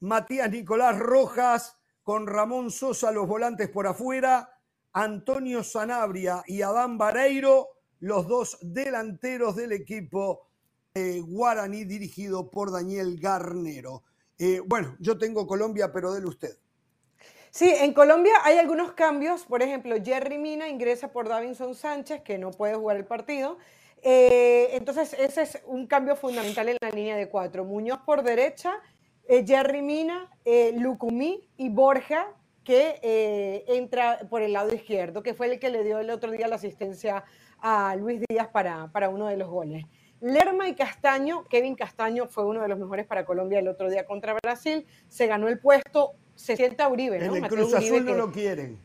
Matías Nicolás Rojas con Ramón Sosa, los volantes por afuera. Antonio Sanabria y Adán Vareiro, los dos delanteros del equipo eh, Guaraní dirigido por Daniel Garnero. Eh, bueno, yo tengo Colombia, pero dele usted. Sí, en Colombia hay algunos cambios. Por ejemplo, Jerry Mina ingresa por Davinson Sánchez, que no puede jugar el partido. Eh, entonces, ese es un cambio fundamental en la línea de cuatro. Muñoz por derecha, eh, Jerry Mina, eh, Lucumí y Borja, que eh, entra por el lado izquierdo, que fue el que le dio el otro día la asistencia a Luis Díaz para, para uno de los goles. Lerma y Castaño, Kevin Castaño fue uno de los mejores para Colombia el otro día contra Brasil, se ganó el puesto, se sienta Uribe, ¿no? En el Mateo Cruz Uribe, Azul no que- lo quieren.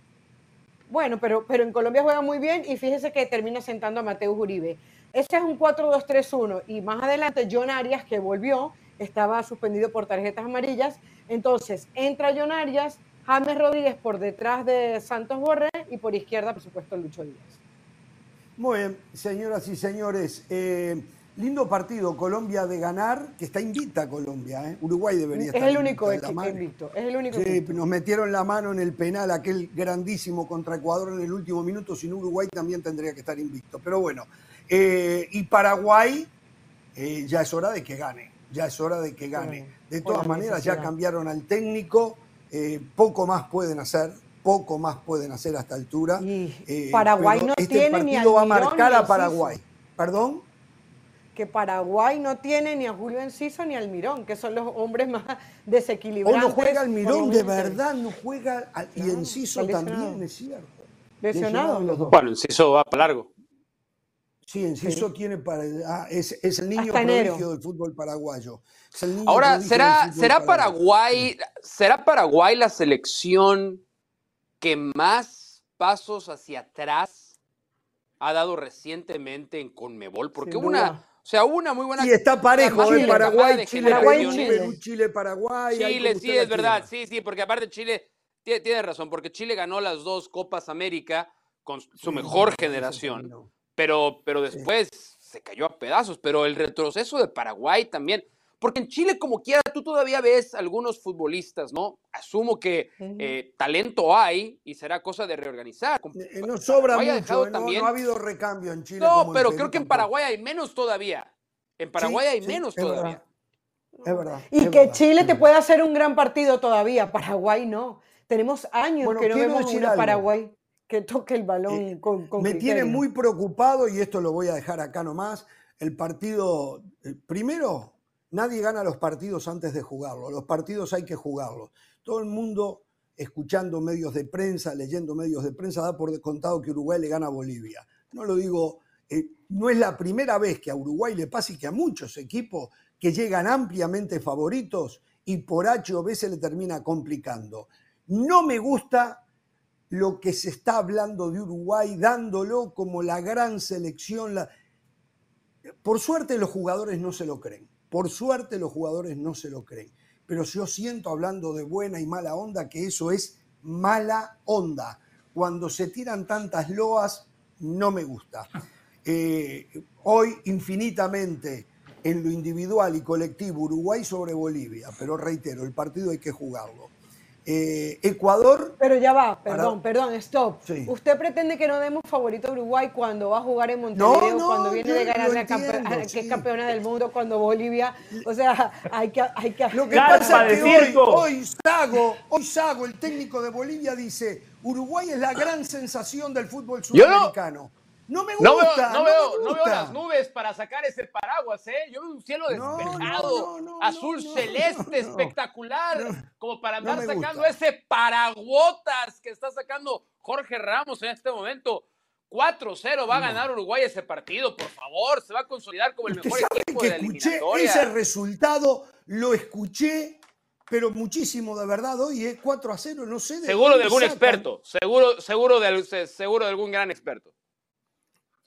bueno, pero, pero en Colombia juega muy bien y fíjese que termina sentando a Mateus Uribe. Este es un 4-2-3-1 y más adelante John Arias, que volvió, estaba suspendido por tarjetas amarillas. Entonces entra John Arias, James Rodríguez por detrás de Santos Borré y por izquierda, por supuesto, Lucho Díaz. Muy bien, señoras y señores. eh, lindo partido, Colombia de ganar, que está invicta Colombia. ¿eh? Uruguay debería Es estar el único invicto. Es el único Sí, invicto. nos metieron la mano en el penal, aquel grandísimo contra Ecuador en el último minuto. Sin Uruguay también tendría que estar invicto. Pero bueno, eh, y Paraguay, eh, ya es hora de que gane. Ya es hora de que gane. De todas maneras, ya cambiaron al técnico. eh, poco más pueden hacer. Poco más pueden hacer a esta altura. Y Eh, Paraguay no este tiene ni partido a va a marcar ni a Paraguay. ¿Perdón? Que Paraguay no tiene ni a Julio Enciso ni al Mirón, que son los hombres más Hoy desequilibrantes. no juega Almirón, de verdad, no juega. al- y Enciso también, lesionado. es cierto. Lesionado. los dos. Bueno, Enciso va para largo. Sí, Enciso tiene para. ah, es, es el niño prodigio del fútbol paraguayo. Es el niño Ahora, ¿será, ¿será Paraguay, será Paraguay la selección que más pasos hacia atrás ha dado recientemente en Conmebol? Porque Sin una, duda. o sea, una muy buena Y está parejo, ¿eh? la camada Paraguay, Chile, Paraguay, Perú, Chile. Perú, Chile, Paraguay. Chile, sí, es verdad, sí, sí, porque aparte Chile tiene, tiene razón, porque Chile ganó las dos Copas América con su Sí, mejor generación, terminó. Pero, pero después se cayó a pedazos, pero el retroceso de Paraguay también, porque en Chile como quiera tú todavía ves algunos futbolistas, ¿no? Asumo que eh, talento hay y será cosa de reorganizar. Con- Eh, No sobra Paraguay ha mucho, eh, no, también- no ha habido recambio en Chile. No, como pero Perú creo que en. Paraguay hay menos todavía. En Paraguay Sí, hay sí, menos es verdad. todavía. Es verdad. Y es que verdad, Chile te puede hacer un gran partido todavía, Paraguay no. Tenemos años Bueno, que no vemos a. Paraguay que toque el balón Eh, con, con Me tiene muy preocupado, y esto lo voy a dejar acá nomás, el partido, eh, primero, nadie gana los partidos antes de jugarlos. Los partidos hay que jugarlos. Todo el mundo, escuchando medios de prensa, leyendo medios de prensa, da por descontado que Uruguay le gana a Bolivia. No lo digo, eh, no es la primera vez que a Uruguay le pasa y que a muchos equipos que llegan ampliamente favoritos y por H o B se le termina complicando. No me gusta lo que se está hablando de Uruguay, dándolo como la gran selección. la- Por suerte los jugadores no se lo creen. Por suerte los jugadores no se lo creen. Pero yo siento, hablando de buena y mala onda, que eso es mala onda. Cuando se tiran tantas loas, no me gusta. Eh, hoy, infinitamente, en lo individual y colectivo, Uruguay sobre Bolivia. Pero reitero, el partido hay que jugarlo. Eh, Ecuador, Pero ya va, Para- perdón, perdón, stop. Sí. ¿Usted pretende que no demos favorito a Uruguay cuando va a jugar en Montevideo, no, cuando viene yo de ganar la campe- entiendo, a- que es campeona del mundo, cuando Bolivia? O sea, hay que... Hay que Lo que pasa es que hoy, hoy Sago, hoy Sago, el técnico de Bolivia, dice, Uruguay es la gran sensación del fútbol Yo no- sudamericano. No, me gusta, No veo, no, veo, no veo gusta. las nubes para sacar ese paraguas, ¿eh? Yo veo un cielo despejado, no, no, no, azul celeste, espectacular, como para andar sacando gusta. ese paraguotas que está sacando Jorge Ramos en este momento. 4-0 va a ganar Uruguay ese partido, por favor, se va a consolidar como el mejor equipo que de la escuché eliminatoria. ese resultado, lo escuché, pero muchísimo de verdad hoy, ¿eh? 4 a 0, no sé. de Seguro de algún sacan. experto, seguro, seguro, de, seguro de algún gran experto.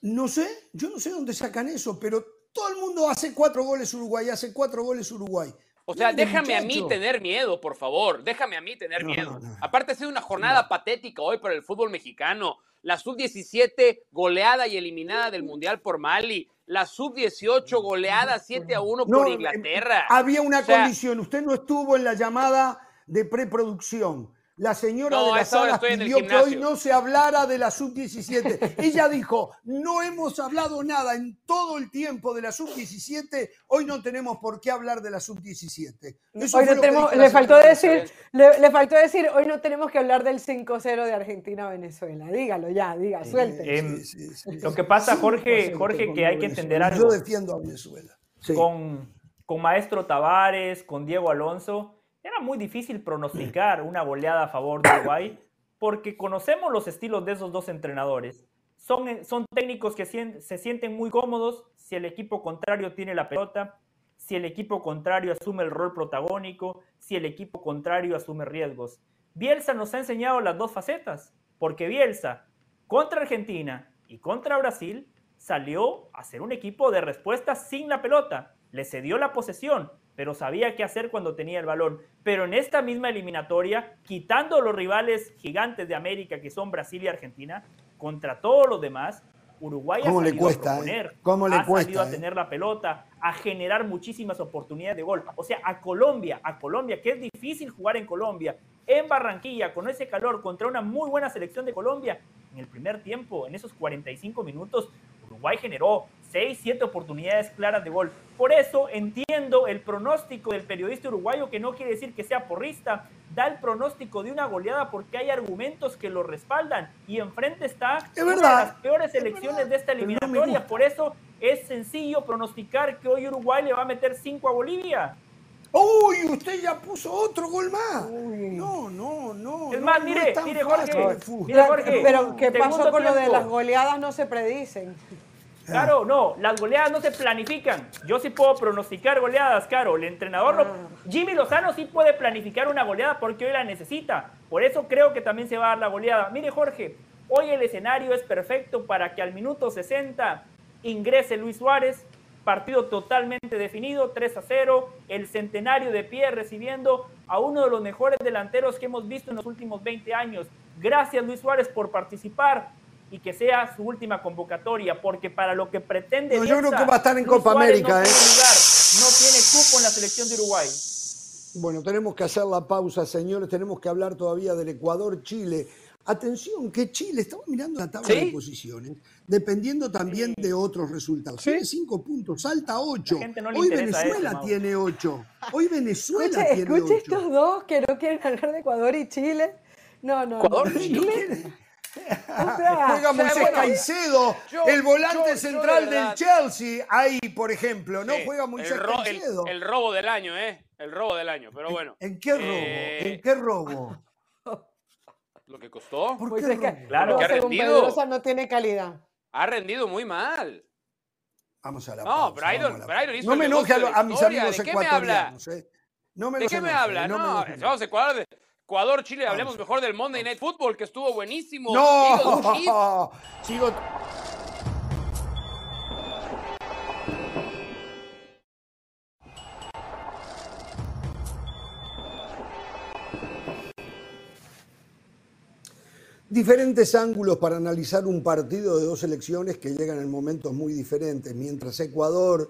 No sé, yo no sé dónde sacan eso, pero todo el mundo hace cuatro goles Uruguay, hace cuatro goles Uruguay. O sea, déjame a mí tener miedo, por favor. Déjame a mí tener No, miedo. no. Aparte, ha sido una jornada patética hoy para el fútbol mexicano. La sub-17 goleada y eliminada del Mundial por Mali. La sub-18 goleada 7 a 1 por No, Inglaterra. Había una O sea, condición, usted no estuvo en la llamada de preproducción. La señora No, de a las esa hora salas estoy en el pidió que hoy no se hablara de la sub-17. Ella dijo, no hemos hablado nada en todo el tiempo de la sub-17, hoy no tenemos por qué hablar de la sub-17. Eso Hoy fue no lo que tenemos, dijo la le faltó decir, le, le faltó decir, hoy no tenemos que hablar del 5-0 de Argentina a Venezuela. Dígalo ya, diga, suelte. Em, Sí, sí, sí, lo que pasa, Jorge- 5-0 Jorge, que hay que entender algo. Yo defiendo a Venezuela. Sí. con, con Maestro Tavares, con Diego Alonso, era muy difícil pronosticar una goleada a favor de Uruguay porque conocemos los estilos de esos dos entrenadores. Son, eh, son técnicos que se sienten muy cómodos si el equipo contrario tiene la pelota, si el equipo contrario asume el rol protagónico, si el equipo contrario asume riesgos. Bielsa nos ha enseñado las dos facetas, porque Bielsa contra Argentina y contra Brasil salió a ser un equipo de respuesta sin la pelota. Le cedió la posesión, pero sabía qué hacer cuando tenía el balón. Pero en esta misma eliminatoria, quitando los rivales gigantes de América que son Brasil y Argentina, contra todos los demás, Uruguay ha ¿Cómo le salido cuesta, a eh? proponer, ¿Cómo le ha cuesta, salido a eh? tener la pelota, a generar muchísimas oportunidades de gol. O sea, a Colombia, a Colombia, que es difícil jugar en Colombia, en Barranquilla, con ese calor, contra una muy buena selección de Colombia, en el primer tiempo, en esos 45 minutos, Uruguay generó 6, 7 oportunidades claras de gol. Por eso entiendo el pronóstico del periodista uruguayo, que no quiere decir que sea porrista, da el pronóstico de una goleada porque hay argumentos que lo respaldan y enfrente está Es una verdad, de las peores es selecciones verdad, de esta no eliminatoria. Por eso es sencillo pronosticar que hoy Uruguay le va a meter 5 a Bolivia. ¡Uy! Usted ya puso otro gol más. Uy. No, no, no. Es no, más, no mire, tan mire, fácil Jorge, mire, Jorge, Pero, ¿qué pasó con lo de tiempo. las goleadas? No se predicen. Claro, no, las goleadas no se planifican. Yo sí puedo pronosticar goleadas, claro. El entrenador, no- Jimmy Lozano sí puede planificar una goleada porque hoy la necesita. Por eso creo que también se va a dar la goleada. Mire, Jorge, hoy el escenario es perfecto para que al minuto 60 ingrese Luis Suárez. Partido totalmente definido, 3 a 0. El centenario de pie recibiendo a uno de los mejores delanteros que hemos visto en los últimos 20 años. Gracias, Luis Suárez, por participar y que sea su última convocatoria, porque para lo que pretende. No, yo creo que va a estar en Luis Copa Suárez América, No, ¿eh? tiene lugar, no tiene cupo en la selección de Uruguay. Bueno, tenemos que hacer la pausa, señores. Tenemos que hablar todavía del Ecuador-Chile. Atención, que Chile, estamos mirando la tabla ¿Sí? de posiciones, dependiendo también de otros resultados. Tiene cinco puntos, salta ocho. No Hoy Venezuela eso, tiene ocho. Hoy Venezuela Escuche, tiene escuche ocho. estos dos que no quieren hablar de Ecuador y Chile. No, no, ¿Ecuador? no. ¿Chile? Juega Moisés bueno, Caicedo, yo- el volante yo- yo de central del Chelsea, ahí, por ejemplo, ¿no? Sí, Juega Moisés el, ro- el- Caicedo. el robo del año, ¿eh? El robo del año, pero bueno. ¿En qué robo? Eh, ¿En qué robo? Lo que costó. ¿Por Moisés qué? Claro, no, que ha rendido. No tiene calidad. Ha rendido muy mal. Vamos a la No, pausa, Brydon- vamos a la Brydon hizo No me enoje a, mis amigos ¿de qué me habla? ecuatorianos. eh. No me ¿De qué me habla? no me No, vamos a Ecuador, Ecuador, Chile, hablemos mejor del Monday Night Football, que estuvo buenísimo. No, sigo. Diferentes ángulos para analizar un partido de dos selecciones que llegan en momentos muy diferentes. Mientras Ecuador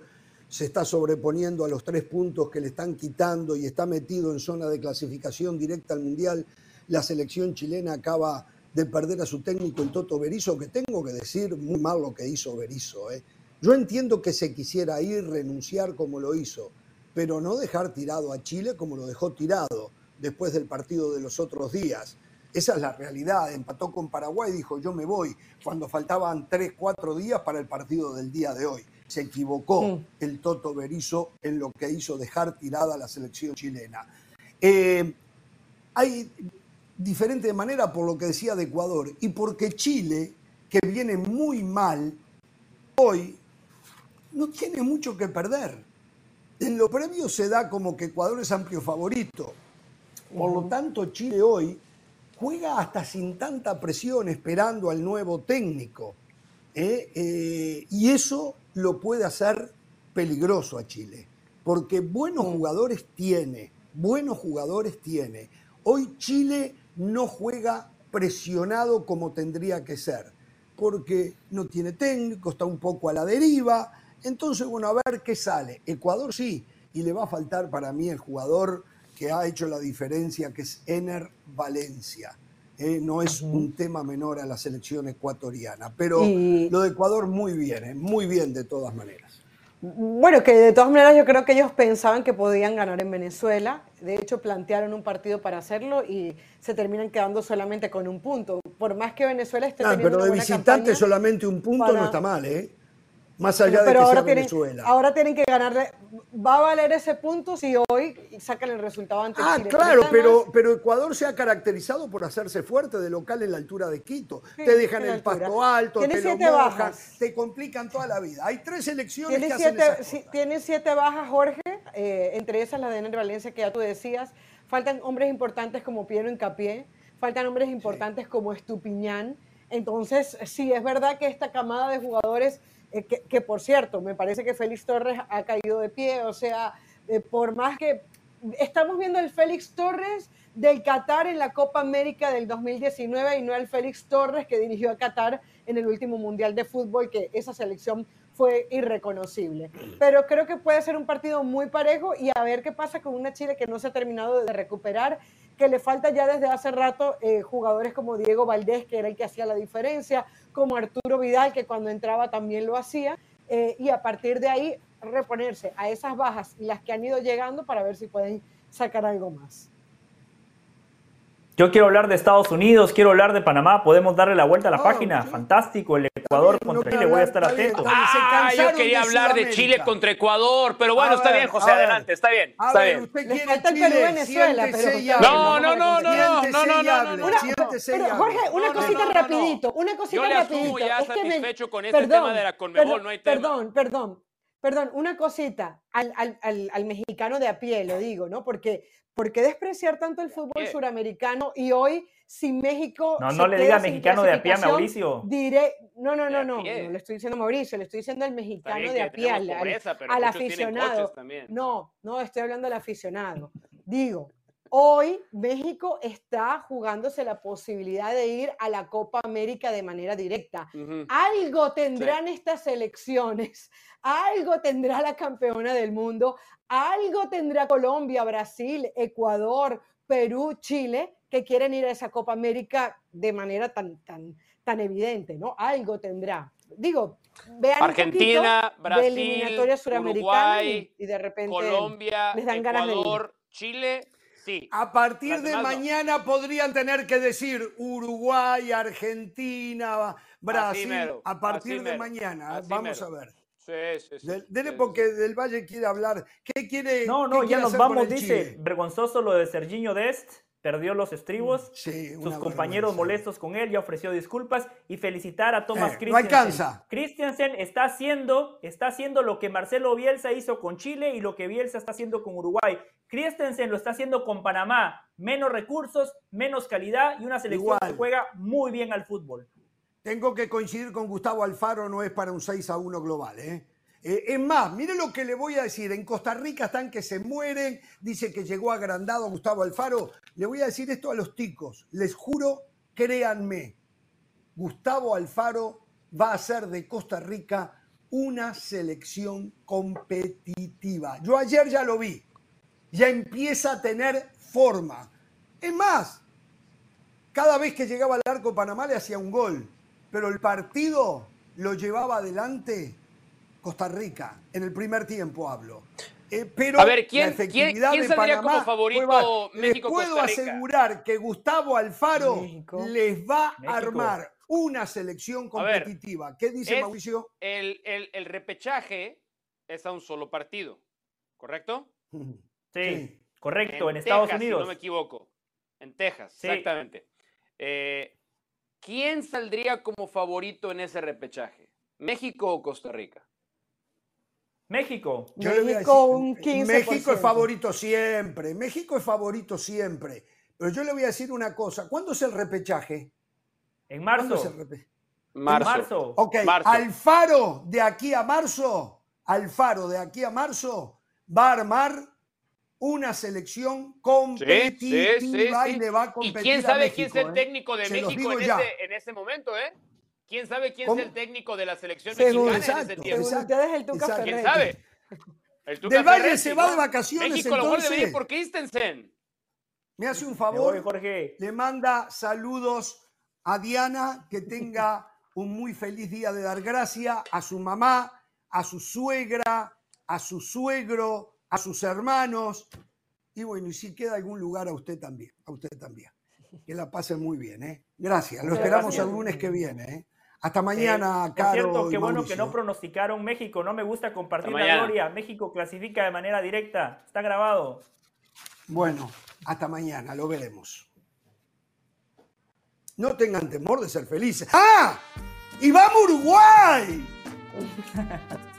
se está sobreponiendo a los tres puntos que le están quitando y está metido en zona de clasificación directa al Mundial, la selección chilena acaba de perder a su técnico, el Toto Berizo, que tengo que decir muy mal lo que hizo Berizo. ¿eh? Yo entiendo que se quisiera ir, renunciar como lo hizo, pero no dejar tirado a Chile como lo dejó tirado después del partido de los otros días. Esa es la realidad. Empató con Paraguay, dijo yo me voy, cuando faltaban tres, cuatro días para el partido del día de hoy. Se equivocó el Toto Berizo en lo que hizo dejar tirada a la selección chilena. Eh, hay diferente manera por lo que decía de Ecuador y porque Chile, que viene muy mal, hoy no tiene mucho que perder. En lo previo se da como que Ecuador es amplio favorito. Por lo tanto, Chile hoy juega hasta sin tanta presión esperando al nuevo técnico. ¿eh? Eh, y eso lo puede hacer peligroso a Chile, porque buenos jugadores tiene, buenos jugadores tiene. Hoy Chile no juega presionado como tendría que ser, porque no tiene técnico, está un poco a la deriva. Entonces, bueno, a ver qué sale. Ecuador sí, y le va a faltar para mí el jugador que ha hecho la diferencia, que es Ener Valencia. Eh, no es un tema menor a la selección ecuatoriana, pero Y- lo de Ecuador muy bien, eh, muy bien de todas maneras. Bueno, que de todas maneras yo creo que ellos pensaban que podían ganar en Venezuela. De hecho, plantearon un partido para hacerlo y se terminan quedando solamente con un punto. Por más que Venezuela esté Ah, teniendo pero una de visitante solamente un punto para- no está mal, ¿eh? Más allá de pero que sea ahora tienen, Venezuela. ahora tienen que ganarle. Va a valer ese punto si hoy sacan el resultado ante Ah, Chile. claro, está pero, pero Ecuador se ha caracterizado por hacerse fuerte de local en la altura de Quito. Sí, te dejan el altura. pasto alto, Tiene te lo siete mojan, bajas. te complican toda la vida. Hay tres selecciones Tiene que hacen siete, esas sí, cosas. tiene siete bajas, Jorge, eh, entre esas la de Ener Valencia que ya tú decías. Faltan hombres importantes como Piero Incapié, faltan hombres importantes como Estupiñán. Entonces, sí, es verdad que esta camada de jugadores, eh, que, por cierto, me parece que Félix Torres ha caído de pie, o sea, eh, por más que estamos viendo el Félix Torres del Qatar en la Copa América del 2019 y no el Félix Torres que dirigió a Qatar en el último Mundial de Fútbol, que esa selección fue irreconocible. Pero creo que puede ser un partido muy parejo y a ver qué pasa con una Chile que no se ha terminado de recuperar, que le falta ya desde hace rato eh, jugadores como Diego Valdés, que era el que hacía la diferencia, como Arturo Vidal, que cuando entraba también lo hacía, eh, y a partir de ahí reponerse a esas bajas y las que han ido llegando para ver si pueden sacar algo más. Yo quiero hablar de Estados Unidos, quiero hablar de Panamá. ¿Podemos darle la vuelta a la Ah, página? sí. Fantástico, el Ecuador no contra Chile, voy a estar atento. Ah, yo quería de hablar de. Chile contra Ecuador, pero bueno, A está ver, bien, José, adelante, está bien, A está ver, bien. usted quiere falta Chile, siéntese pero- No, no, no, no, no, no, no, no, no, Una- pero. Jorge, una cosita no, no, no. rapidito, una cosita Yo le rapidito. ya Es que me- satisfecho con este tema de la Conmebol, no hay tema. Perdón, perdón, perdón, una cosita al, al- al- al mexicano de a pie, lo digo, ¿no? Porque, ¿por qué despreciar tanto el fútbol pie. suramericano y hoy si México No, no le diga mexicano de a pie a Mauricio. Diré, no, no, no, no, no le estoy diciendo a Mauricio, le estoy diciendo al mexicano de a pie, al, al- pobreza, al aficionado. No, no, estoy hablando del aficionado. Digo, hoy México está jugándose la posibilidad de ir a la Copa América de manera directa. Algo tendrán estas elecciones, algo tendrá la campeona del mundo, algo tendrá Colombia, Brasil, Ecuador, Perú, Chile, que quieren ir a esa Copa América de manera tan, tan, tan evidente, ¿no? Algo tendrá. Digo, vean Argentina, de Brasil, eliminatoria suramericana Uruguay, y, y de repente Colombia, les dan ganas de ir. Ecuador, Chile, Sí. A partir de mañana podrían tener que decir Uruguay, Argentina, Brasil. mero, a partir así de mero, mañana. así Vamos mero. a ver. Sí, sí, sí. Del, dele Sí, porque sí. Del Valle quiere hablar. ¿Qué quiere? No, no, ya nos vamos, dice. Vergonzoso lo de Serginho Dest. Perdió los estribos. Sí, Sus compañeros vergüenza. molestos con él ya ofreció disculpas y felicitar a Thomas Eh, no Christensen. alcanza. Christensen está haciendo, está haciendo lo que Marcelo Bielsa hizo con Chile y lo que Bielsa está haciendo con Uruguay. Christensen lo está haciendo con Panamá. Menos recursos, menos calidad y una selección Igual. que juega muy bien al fútbol. Tengo que coincidir con Gustavo Alfaro, no es para un 6 a 1 global. ¿eh? Eh, es más, mire lo que le voy a decir. En Costa Rica están que se mueren, dice que llegó agrandado Gustavo Alfaro. Le voy a decir esto a los ticos. Les juro, créanme, Gustavo Alfaro va a hacer de Costa Rica una selección competitiva. Yo ayer ya lo vi. Ya empieza a tener forma. Es más, cada vez que llegaba al arco Panamá le hacía un gol, pero el partido lo llevaba adelante Costa Rica, en el primer tiempo hablo. Eh, pero A ver, ¿quién- la efectividad quién- quién de saldría Panamá como favorito baja. Les puedo Rica? asegurar que Gustavo Alfaro México. les va a México. armar una selección ver, competitiva. ¿Qué dice Mauricio? El, el- el repechaje es a un solo partido, ¿correcto? Sí, Sí. correcto, en, Estados Si Unidos. no me equivoco. En Texas, Sí. exactamente. Eh, ¿Quién saldría como favorito en ese repechaje? ¿México o Costa Rica? México. Yo le voy a México decir, un 15%. México es favorito siempre. México es favorito siempre. Pero yo le voy a decir una cosa. ¿Cuándo es el repechaje? En ¿Cuándo es marzo. el repechaje? Marzo. marzo. Ok, Marzo. Alfaro de aquí a marzo, Alfaro de aquí a marzo va a armar una selección competitiva Sí, sí, sí, sí. y le va a ¿Y competir quién a sabe quién México, es el ¿eh? técnico de México en ese, en ese momento, eh? ¿Quién sabe quién ¿Cómo? es el técnico de la selección Según- mexicana en ese tiempo? Exacto, ustedes, el Tuca exacto. ¿Quién sabe? El Tuca Del Valle se va de vacaciones, México lo entonces. ir por Christensen. Me hace un favor, voy, Jorge. le manda saludos a Diana, que tenga un muy feliz día de dar gracia a su mamá, a su suegra, a su suegro, a sus hermanos. Y bueno, y si queda algún lugar a usted también, a usted también. Que la pasen muy bien, ¿eh? Gracias. Lo esperamos gracias. el lunes que viene, ¿eh? Hasta mañana, Eh, por Caro. cierto, qué bueno que no pronosticaron México. No me gusta compartir Hasta la mañana. gloria. México clasifica de manera directa. Está grabado. Bueno, hasta mañana, lo veremos. No tengan temor de ser felices. ¡Ah! ¡Y vamos Uruguay!